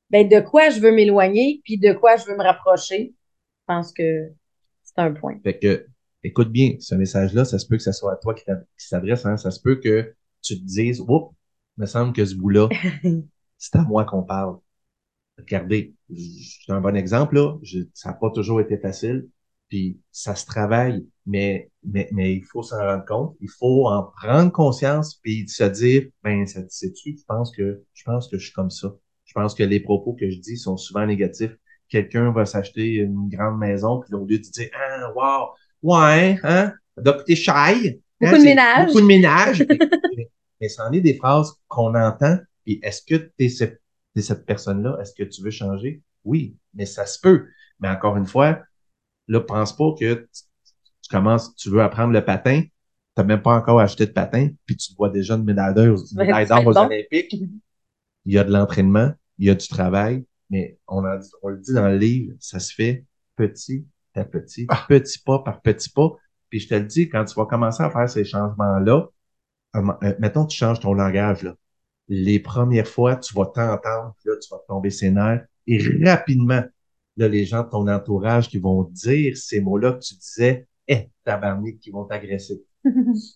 B: Ben, de quoi je veux m'éloigner, puis de quoi je veux me rapprocher? Je pense que c'est un point.
A: Fait que, écoute bien, ce message-là, ça se peut que ce soit à toi qui s'adresse, hein. Ça se peut que tu te dises, oups, me semble que ce bout-là, [laughs] c'est à moi qu'on parle. Regardez, c'est un bon exemple, là. ça n'a pas toujours été facile. Puis ça se travaille, mais, mais, mais il faut s'en rendre compte. Il faut en prendre conscience puis se dire, ben, sais-tu, je pense que je pense que je suis comme ça. Je pense que les propos que je dis sont souvent négatifs. Quelqu'un va s'acheter une grande maison, puis au lieu de dire Ah, wow, ouais, hein, donc t'es shy.
B: Beaucoup de ménage.
A: Beaucoup de ménage. mais, c'en est des phrases qu'on entend puis est-ce que tu es cette, cette personne-là? Est-ce que tu veux changer? Oui, mais ça se peut. Mais encore une fois, là, pense pas que tu, commences, tu veux apprendre le patin, tu n'as même pas encore acheté de patin, puis tu vois déjà une médaille d'or aux Olympiques. Il y a de l'entraînement, il y a du travail, mais on, a, on le dit dans le livre, ça se fait petit à petit, ah. petit pas par petit pas. Puis je te le dis, quand tu vas commencer à faire ces changements-là, euh, mettons, tu changes ton langage, là les premières fois, tu vas t'entendre, là, tu vas tomber ses nerfs, et rapidement, là, les gens de ton entourage qui vont dire ces mots-là que tu disais, eh, tabarnak, qui vont t'agresser. [laughs]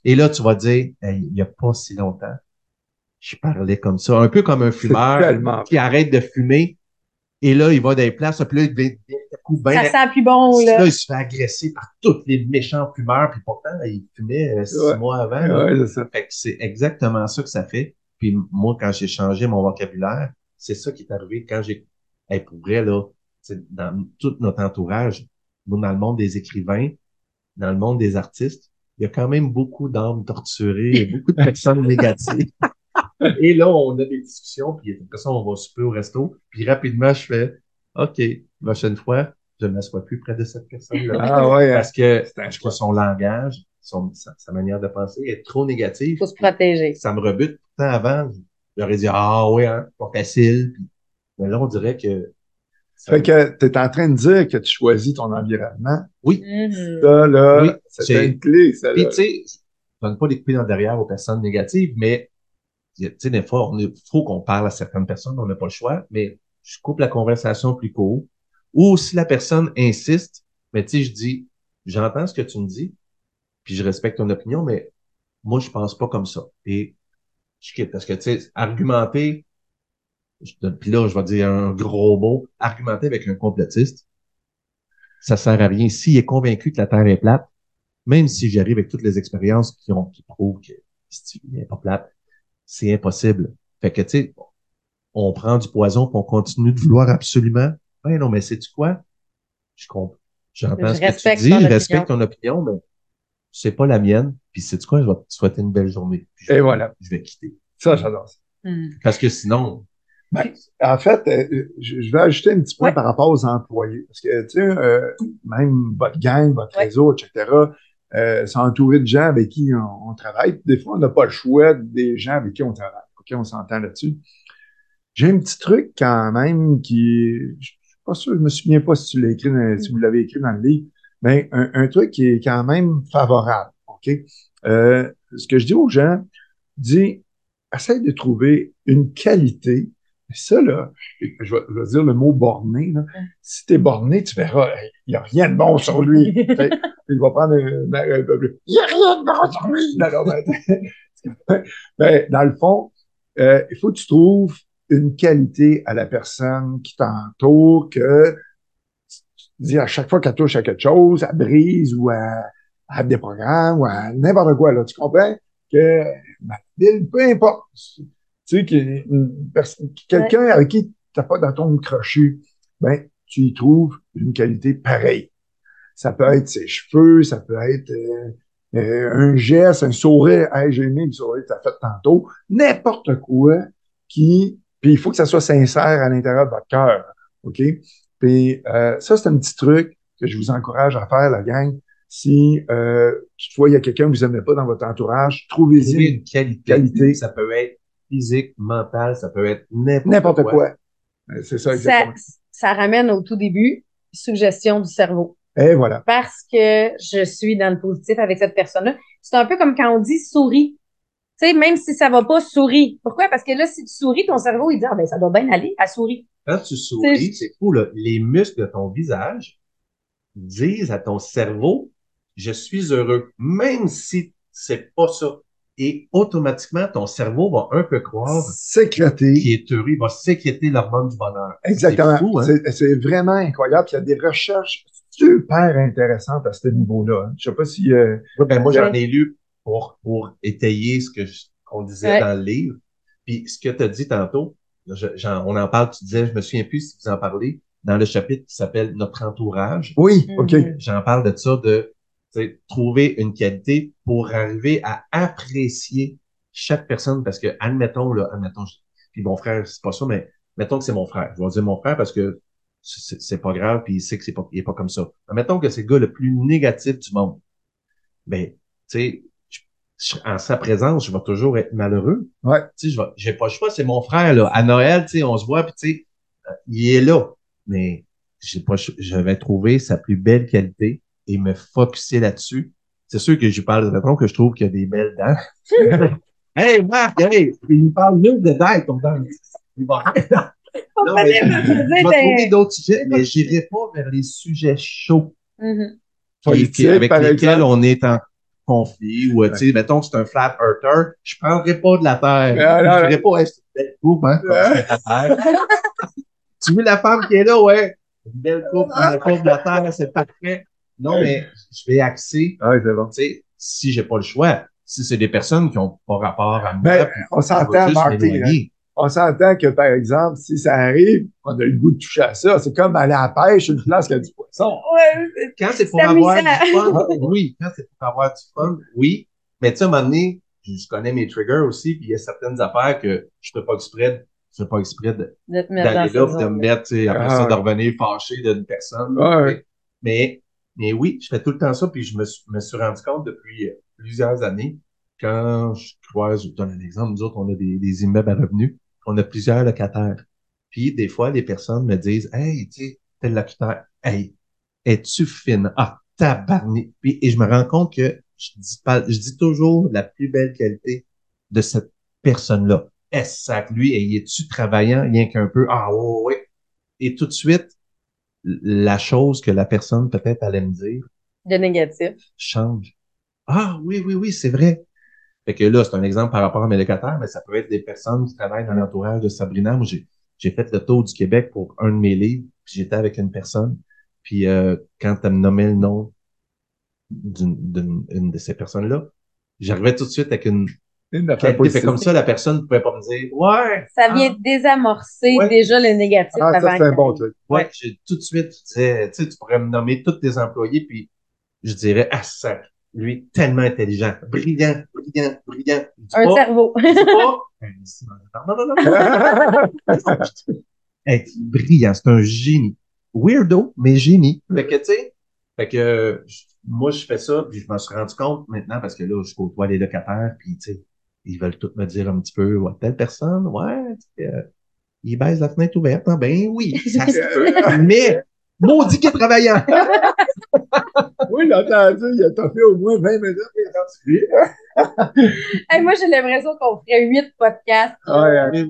A: et là, tu vas dire, il n'y a pas si longtemps, je parlais comme ça, un peu comme un fumeur qui arrête de fumer, et là, il va dans les places, puis là, il
B: ça sent plus bon, là.
A: là. il se fait agresser par tous les méchants fumeurs, puis pourtant, il fumait euh, six mois avant.
C: Ouais, c'est ça.
A: Fait que c'est exactement ça que ça fait. Puis moi, quand j'ai changé mon vocabulaire, c'est ça qui est arrivé quand j'ai, hey, pour vrai, là, dans tout notre entourage, nous, dans le monde des écrivains, dans le monde des artistes, il y a quand même beaucoup d'âmes torturées, et beaucoup de personnes négatives. [laughs] Et là, on a des discussions, puis après ça, on va super au resto, puis rapidement, je fais, OK, prochaine fois, je ne m'assois plus près de cette personne-là.
C: Ah ouais,
A: hein. Parce que, je crois, son langage, son, sa, manière de penser est trop négative.
B: Faut se protéger.
A: Ça me rebute. Pourtant, avant, j'aurais dit, ah ouais, hein, pas facile. mais là, on dirait que...
C: Ça fait que tu es en train de dire que tu choisis ton environnement.
A: Oui.
B: Mm-hmm.
C: Ça, là, c'est une clé, ça.
A: Puis, tu sais, je donne pas les coups dans derrière aux personnes négatives, mais, tu sais, des fois, il faut qu'on parle à certaines personnes, on n'a pas le choix, mais je coupe la conversation plus court. Ou si la personne insiste, mais tu sais, je dis, j'entends ce que tu me dis, puis je respecte ton opinion, mais moi, je pense pas comme ça. Et je quitte. Parce que, tu sais, argumenter, puis là, je vais dire un gros mot, argumenter avec un complotiste, ça sert à rien. S'il est convaincu que la Terre est plate, même si j'arrive avec toutes les expériences qui ont qui prouvent que n'est pas plate, c'est impossible. Fait que, tu sais, on prend du poison puis on continue de vouloir absolument. Ben non, mais c'est tu quoi? Je comprends. J'entends ce que tu dis, je respecte ton opinion, mais c'est pas la mienne. Puis c'est quoi, je vais te souhaiter une belle journée.
C: Et voilà.
A: Je vais quitter.
C: Ça, j'adore ça.
B: Hmm.
A: Parce que sinon.
C: Ben, en fait, euh, je, vais ajouter un petit point par rapport aux employés. Parce que, tu sais, euh, même votre gang, votre réseau, etc., euh, sont entourés de gens avec qui on, travaille. Des fois, on n'a pas le choix des gens avec qui on travaille. OK, on s'entend là-dessus. J'ai un petit truc quand même qui, je suis pas sûr, je me souviens pas si tu l'as écrit, si vous l'avez écrit dans le livre, mais un, truc qui est quand même favorable. OK? Euh, ce que je dis aux gens, dis, essaye de trouver une qualité ça, là, je vais, je vais dire le mot borné. Là. Si t'es borné, tu verras, il n'y a rien de bon sur lui. [laughs] Tu il va prendre un. Il n'y a rien de bon sur lui. Non, non, ben, [laughs] ben, dans le fond, euh, il faut que tu trouves une qualité à la personne qui t'entoure que tu te dis à chaque fois qu'elle touche à quelque chose, elle brise ou elle des programmes ou à n'importe quoi. Là, tu comprends? Que ben, Bill, peu importe. Tu sais, quelqu'un avec qui tu n'as pas d'atome crochu, ben, tu y trouves une qualité pareille. Ça peut être ses cheveux, ça peut être euh, euh, un geste, un sourire. Hey, j'ai aimé le sourire que tu as fait tantôt. N'importe quoi qui. Puis il faut que ça soit sincère à l'intérieur de votre cœur. OK? Puis euh, ça, c'est un petit truc que je vous encourage à faire, la gang. Si euh, toutefois il y a quelqu'un que vous n'aimez pas dans votre entourage, trouvez-y
A: une qualité.
C: Qualité.
A: Ça peut être physique, mental, ça peut être n'importe
C: n'importe
A: quoi.
C: quoi. Euh, C'est ça,
B: Ça,
C: exactement.
B: ça ramène au tout début, suggestion du cerveau.
C: Et voilà.
B: Parce que je suis dans le positif avec cette personne-là. C'est un peu comme quand on dit souris. Tu sais, même si ça va pas, souris. Pourquoi? Parce que là, si tu souris, ton cerveau, il dit, ah ben, ça doit bien aller, à souris.
A: Quand tu souris,
B: C'est-
A: c'est fou, là. Les muscles de ton visage disent à ton cerveau, je suis heureux, même si c'est pas ça. Et automatiquement, ton cerveau va un peu croire
C: Sécréter.
A: qu'il est heureux, il va sécréter l'hormone du bonheur.
C: Exactement.
A: C'est fou, hein?
C: C'est c'est vraiment incroyable. Puis Il y a des recherches super intéressantes à ce niveau-là. hein. Je sais pas si... euh,
A: ben, moi, j'en ai lu pour, pour étayer ce que je- qu'on disait
B: Ouais.
A: dans le livre. Puis ce que tu as dit tantôt, je- j'en- on en parle, tu disais, je me souviens plus si vous en parlez, dans le chapitre qui s'appelle Notre entourage.
C: Oui, OK.
B: Mhm.
A: J'en parle de ça, de trouver une qualité pour arriver à apprécier chaque personne. Parce que, admettons, là, admettons, puis mon frère, c'est pas ça, mais mettons que c'est mon frère. Je vais dire mon frère parce que c'est pas grave, puis il sait que c'est pas, il est pas comme ça. Admettons que c'est le gars le plus négatif du monde. Ben, tu sais, en sa présence, je vais toujours être malheureux.
C: Ouais.
A: Tu sais, je vais, j'ai pas le choix, c'est mon frère, là. À Noël, tu sais, on se voit, puis tu sais, euh, il est là. Mais j'ai pas, je vais trouver sa plus belle qualité et me focuser là-dessus. C'est sûr que je parle de mettons que je trouve qu'il y a des belles dents. [laughs] hey, Marc, hey, il me parle mieux de dents, ton dent. Il va-
B: On
A: Non, mais je vais trouver d'autres sujets, mais j'irai pas vers les sujets chauds
B: Mhm.
A: qui- avec
C: par
A: lesquels
C: exemple.
A: on est en conflit ou, tu sais, mettons que c'est un flat earther, je prendrai pas de la terre.
C: Ah,
A: je dirais pas, hey, c'est une belle coupe, hein,
C: Ah.
A: c'est la terre. [laughs] tu veux la femme qui est là, ouais. Une belle coupe, la coupe de la terre, c'est parfait. Non, mais je vais axer,
C: Ah, c'est bon.
A: tu sais, si j'ai pas le choix, si c'est des personnes qui ont pas rapport à moi,
C: Ben,
A: puis
C: on s'entend, hein.
A: m'éloigner.
C: On s'entend que, par exemple, si ça arrive, on a le goût de toucher à ça. C'est comme aller à la pêche, une place qui a du poisson.
B: Ouais,
A: Quand c'est pour avoir du fun, [laughs] oui. Quand c'est pour avoir du fun, oui. Mais tu sais, à un moment donné, je connais mes triggers aussi, puis il y a certaines affaires que je fais pas exprès de, je fais pas exprès de,
B: de
A: d'aller là, de me mettre, tu sais, après
C: Ah,
A: ça, de
C: ouais.
A: revenir fâché d'une personne.
C: Ouais.
A: Mais, mais oui, je fais tout le temps ça, puis je me, suis- rendu compte depuis euh, plusieurs années, quand je croise, je vous donne un exemple, nous autres, on a des, immeubles à revenus, on a plusieurs locataires. Puis des fois, les personnes me disent, hey, tu sais, tel locataire, hey, es-tu fine? Ah, tabarnak. Puis, et je me rends compte que je dis pas, je dis toujours la plus belle qualité de cette personne-là. Est-ce que lui, et es-tu travaillant rien qu'un peu? Ah, ouais, ouais. Et tout de suite, la chose que la personne peut-être allait me dire
B: De négatif.
A: change. Ah, oui, oui, oui, c'est vrai. Fait que là, c'est un exemple par rapport à mes locataires, mais ça peut être des personnes qui travaillent dans l'entourage de Sabrina. Moi, j'ai, j'ai fait le tour du Québec pour un de mes livres, puis j'étais avec une personne. Puis euh, quand elle me nommait le nom d'une, d'une une de ces personnes-là, j'arrivais tout de suite avec une
C: Positive.
A: comme ça, la personne ne pouvait pas me dire Ouais,
B: Ça vient
A: ah,
B: désamorcer
A: Ouais.
B: déjà le négatif
C: Ah, ça, c'est un bon truc.
A: ouais, j'ai tout de suite, tu disais, tu sais, tu pourrais me nommer tous tes employés, puis je dirais Ah, ça, lui, tellement intelligent, brillant, brillant, brillant.
B: Un
A: pas-
B: cerveau.
A: dis pas, [laughs] non, non, non, non. [laughs] Hey, brillant, c'est un génie. Weirdo, mais génie. Fait que, tu sais, fait que, euh, moi, je fais ça, puis je me suis rendu compte maintenant, parce que là, je côtoie les locataires, puis, tu sais, ils veulent tous me dire un petit peu, ouais, telle personne, ouais, euh, il baisse la fenêtre ouverte, hein? ben oui, [laughs] ça se [laughs] peut. Mais, maudit qu'il est travaillant. [laughs]
C: oui, j'ai entendu, il a toffé au moins 20 minutes. il est.
B: Hey, moi, j'ai l'impression qu'on ferait huit podcasts.
C: Ah, ouais,
A: Mais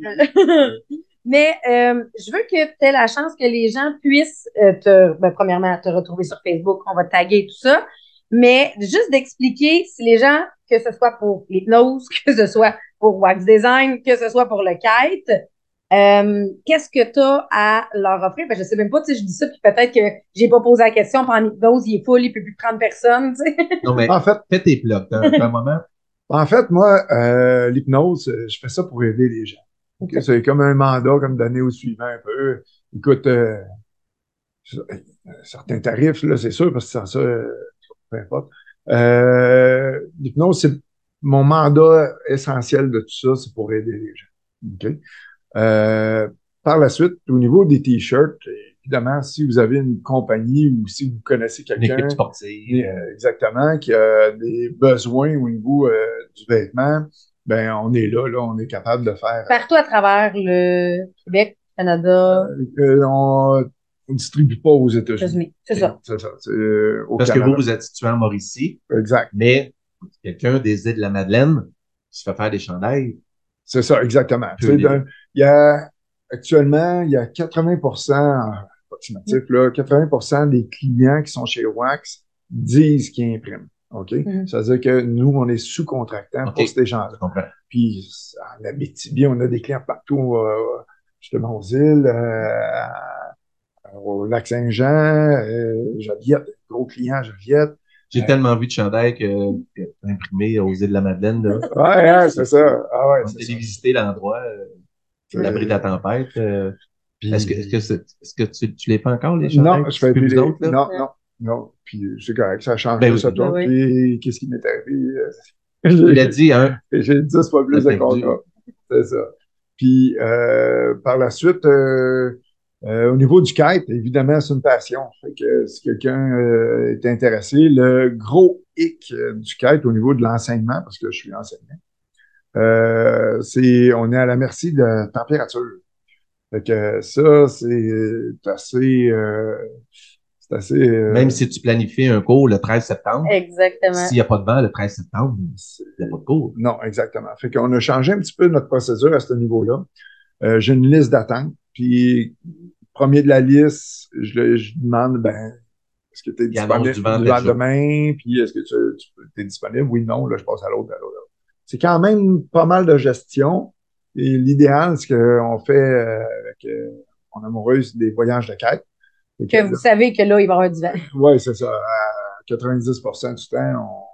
B: Mais euh, je veux que tu aies la chance que les gens puissent euh, te, ben, premièrement, te retrouver sur Facebook, on va taguer tout ça, mais juste d'expliquer si les gens, que ce soit pour l'hypnose, [laughs] que ce soit pour Wax Design, que ce soit pour le kite, euh, qu'est-ce que tu as à leur offrir? Ben, je sais même pas, tu sais, je dis ça, puis peut-être que j'ai pas posé la question, puis en hypnose, il est full, il peut plus prendre personne, tu sais. [laughs]
A: Non, mais
C: En fait,
A: fais tes t'as un moment. [laughs]
C: en fait, moi, euh, l'hypnose, euh, je fais ça pour aider les gens. Ok, C'est comme un mandat, comme donner au suivant un peu. Écoute, euh, certains tarifs, là, c'est sûr, parce que sans ça, euh, peu importe. Euh, l'hypnose, c'est mon mandat essentiel de tout ça, c'est pour aider les gens. OK? Euh, par la suite, au niveau des t-shirts, évidemment, si vous avez une compagnie ou si vous connaissez
A: Une
C: quelqu'un
A: équipe sportive.
C: euh, exactement qui a des besoins au niveau euh, du vêtement, ben on est là, là, on est capable de faire.
B: Partout à travers le Québec, Canada,
C: Euh, on ne distribue pas aux États-Unis.
B: C'est ça.
C: C'est ça. euh, au
A: Parce que vous, vous êtes situé en Mauricie,
C: Exact.
A: mais quelqu'un des îles de la Madeleine qui se fait faire des chandails.
C: C'est ça, exactement. Il y a actuellement, il y a 80 approximatif, là, 80% des clients qui sont chez Wax disent qu'ils impriment. OK? Ça veut dire que nous, on est sous-contractants pour ces gens-là. Puis en Abitibi, on a des clients partout, euh, justement aux îles, euh, au lac Saint-Jean, euh, Joliette, gros client Joliette.
A: J'ai
C: Ouais.
A: tellement vu de chandails que, que t'as imprimé aux îles de la Madeleine. Là.
C: Ouais, hein, c'est ça. Ah ouais,
A: On
C: c'est
A: est
C: ça.
A: allé visiter l'endroit, euh, l'abri de la tempête. euh.
C: Puis-
A: Est-ce que, est-ce que, c'est- est-ce que tu, tu les fais encore, les chandails?
C: Non, je fais
A: plus
C: les...
A: autres, là?
C: Non, non, non. Puis c'est correct, ça change
A: Ben
C: ça, toi.
B: Ben oui.
C: Puis qu'est-ce qui m'est arrivé? euh,
A: Il a dit, hein? [laughs]
C: J'ai 10 fois plus de contrats. C'est ça. Puis euh, par la suite, euh, euh, au niveau du kite, évidemment, c'est une passion. Fait que si quelqu'un euh, est intéressé, le gros hic euh, du kite au niveau de l'enseignement, parce que je suis enseignant, euh, c'est on est à la merci de la température. Fait que ça, c'est assez euh, c'est assez euh,
A: Même si tu planifies un cours le 13 septembre,
B: Exactement.
A: s'il n'y a pas de vent le 13 septembre,
C: c'est-
A: il n'y a pas de cours.
C: Non, exactement. Fait qu'on a changé un petit peu notre procédure à ce niveau-là. Euh, j'ai une liste d'attente, puis premier de la liste, je, le- je demande, ben, est-ce que tu es disponible?
A: du jour.
C: demain, puis est-ce que tu, tu es disponible? Oui, non, là, je passe à l'autre. C'est quand même pas mal de gestion. Et l'idéal, c'est qu'on fait euh, avec euh, mon amoureuse des voyages de quête.
B: Que vous savez que là, il va y avoir du vent.
C: Ouais, c'est ça. À 90% du temps, on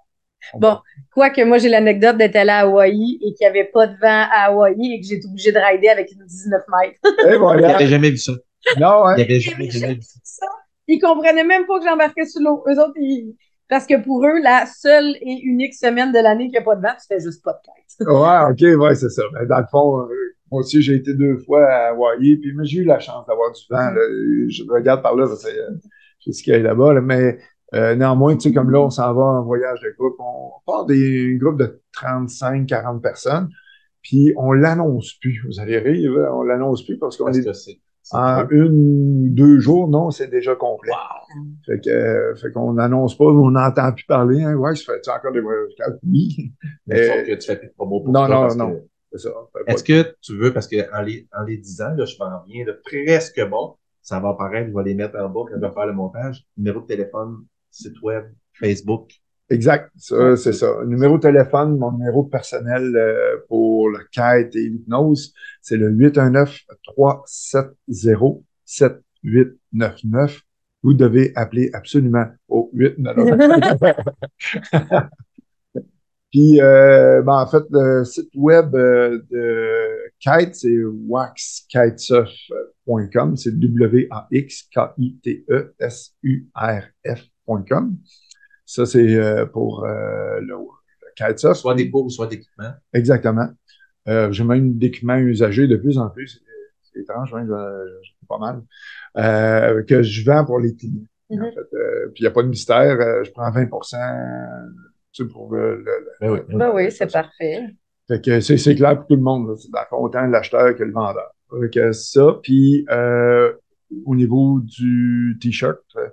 B: Bon, quoique moi, j'ai l'anecdote d'être allée à Hawaï et qu'il n'y avait pas de vent à Hawaï et que j'ai été obligée de rider avec une 19 mètres.
C: Et
A: Il n'avait jamais vu ça.
C: Non, hein?
A: Il n'avait
B: Ils
A: jamais, jamais vu ça.
B: Ils comprenaient même pas que j'embarquais sur l'eau. Eux autres, ils... parce que pour eux, la seule et unique semaine de l'année qu'il n'y a pas de vent, tu fais juste pas de quête.
C: Ouais, ok, ouais, c'est ça. Ben, dans le fond, euh, moi aussi, j'ai été deux fois à Hawaii, puis mais j'ai eu la chance d'avoir du vent. là. Je regarde par là, que euh, je sais ce qu'il y a là-bas, là, mais euh, néanmoins, tu sais, comme là, on s'en va en voyage de groupe, on part des groupes de 35, 40 personnes, puis on l'annonce plus. Vous allez rire, là, on l'annonce plus parce qu'on est
A: que
C: en une deux jours, non, c'est déjà complet.
A: Wow!
C: Fait que, euh, fait qu'on n'annonce pas, on n'entend plus parler. Hein. Ouais, ça fait encore des voyages? Oui.
A: Mais sauf que tu fais plus de promo pour
C: non,
A: ça
C: non, non.
A: que- Est-ce que tu veux, parce que en les, en les disant, là, je m'en viens, là, presque bon, ça va apparaître, je vais les mettre en bas quand je vais faire le montage. Numéro de téléphone, site web, Facebook.
C: Exact, ça, c'est ça. Numéro de téléphone, mon numéro personnel euh, pour le kite et l'hypnose, c'est le 819-370-7899. Vous devez appeler absolument au 899. [laughs] Puis, euh, ben, en fait, le site web euh, de Kite, c'est waxkitesurf.com. C'est Ça, c'est euh, pour euh, le, le kitesurf.
A: Soit des cours, soit d'équipement.
C: Exactement. Euh, J'ai même d'équipements usagés de plus en plus. C'est- étrange, hein, je- je- pas mal. Euh, que je vends pour les clients. En
B: Mhm.
C: fait, Euh, puis il n'y a pas de mystère. euh, je prends 20 tu sais, pour le, le-
A: Ben oui.
B: Ben oui, c'est parfait.
C: fait que c'est c'est clair pour tout le monde. C'est d'accord, autant l'acheteur que le vendeur. Fait que ça, puis euh, au niveau du t-shirt, euh,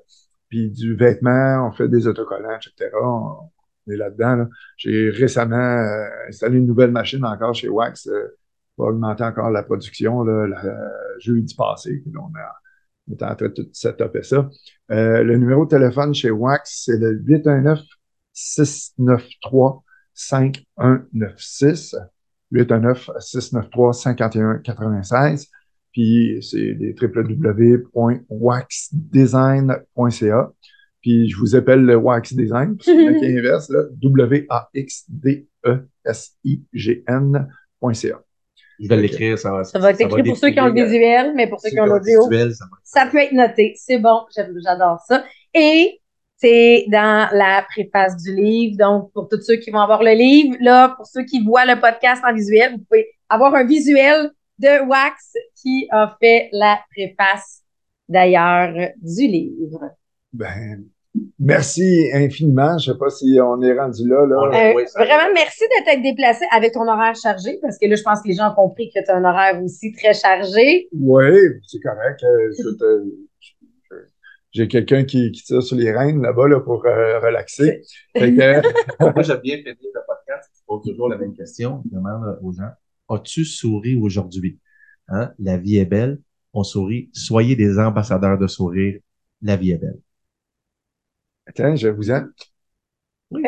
C: puis du vêtement, on fait des autocollants, etc. On, est là-dedans. là. J'ai récemment euh, installé une nouvelle machine encore chez Wax. euh, va augmenter encore la production là, la, jeudi passé. on, était en train de tout setuper ça. Euh, le numéro de téléphone chez Wax, c'est le 819 693 5196 819 693 5196 puis c'est des www.waxdesign.ca. Puis je vous appelle le Wax Design, c'est le qui [laughs] inverse, là, W-A-X-D-E-S-I-G-N.ca.
A: Je vais l'écrire, ça va.
B: Ça va être écrit pour ceux qui ont le visuel, mais pour ceux qui ont l'audio, ça, peut être noté. C'est bon, j'adore ça. Et c'est dans la préface du livre. Donc, pour tous ceux qui vont avoir le livre, là, pour ceux qui voient le podcast en visuel, vous pouvez avoir un visuel de Wax qui a fait la préface d'ailleurs du livre.
C: Ben, merci infiniment. Je sais pas si on est rendu là. là.
B: Euh, vraiment, merci de t'être déplacé avec ton horaire chargé, parce que là, je pense que les gens ont compris que tu as un horaire aussi très chargé.
C: Oui, c'est correct. Euh, euh, j'ai quelqu'un qui, qui, tire sur les rênes là-bas là, pour relaxer.
A: Moi, j'aime bien finir le podcast. Je pose toujours la même question. Je demande aux gens As-tu souri aujourd'hui? Hein? La vie est belle, on sourit. Soyez des ambassadeurs de sourire. La vie est belle.
C: Attends, je vous aime.
B: Oui.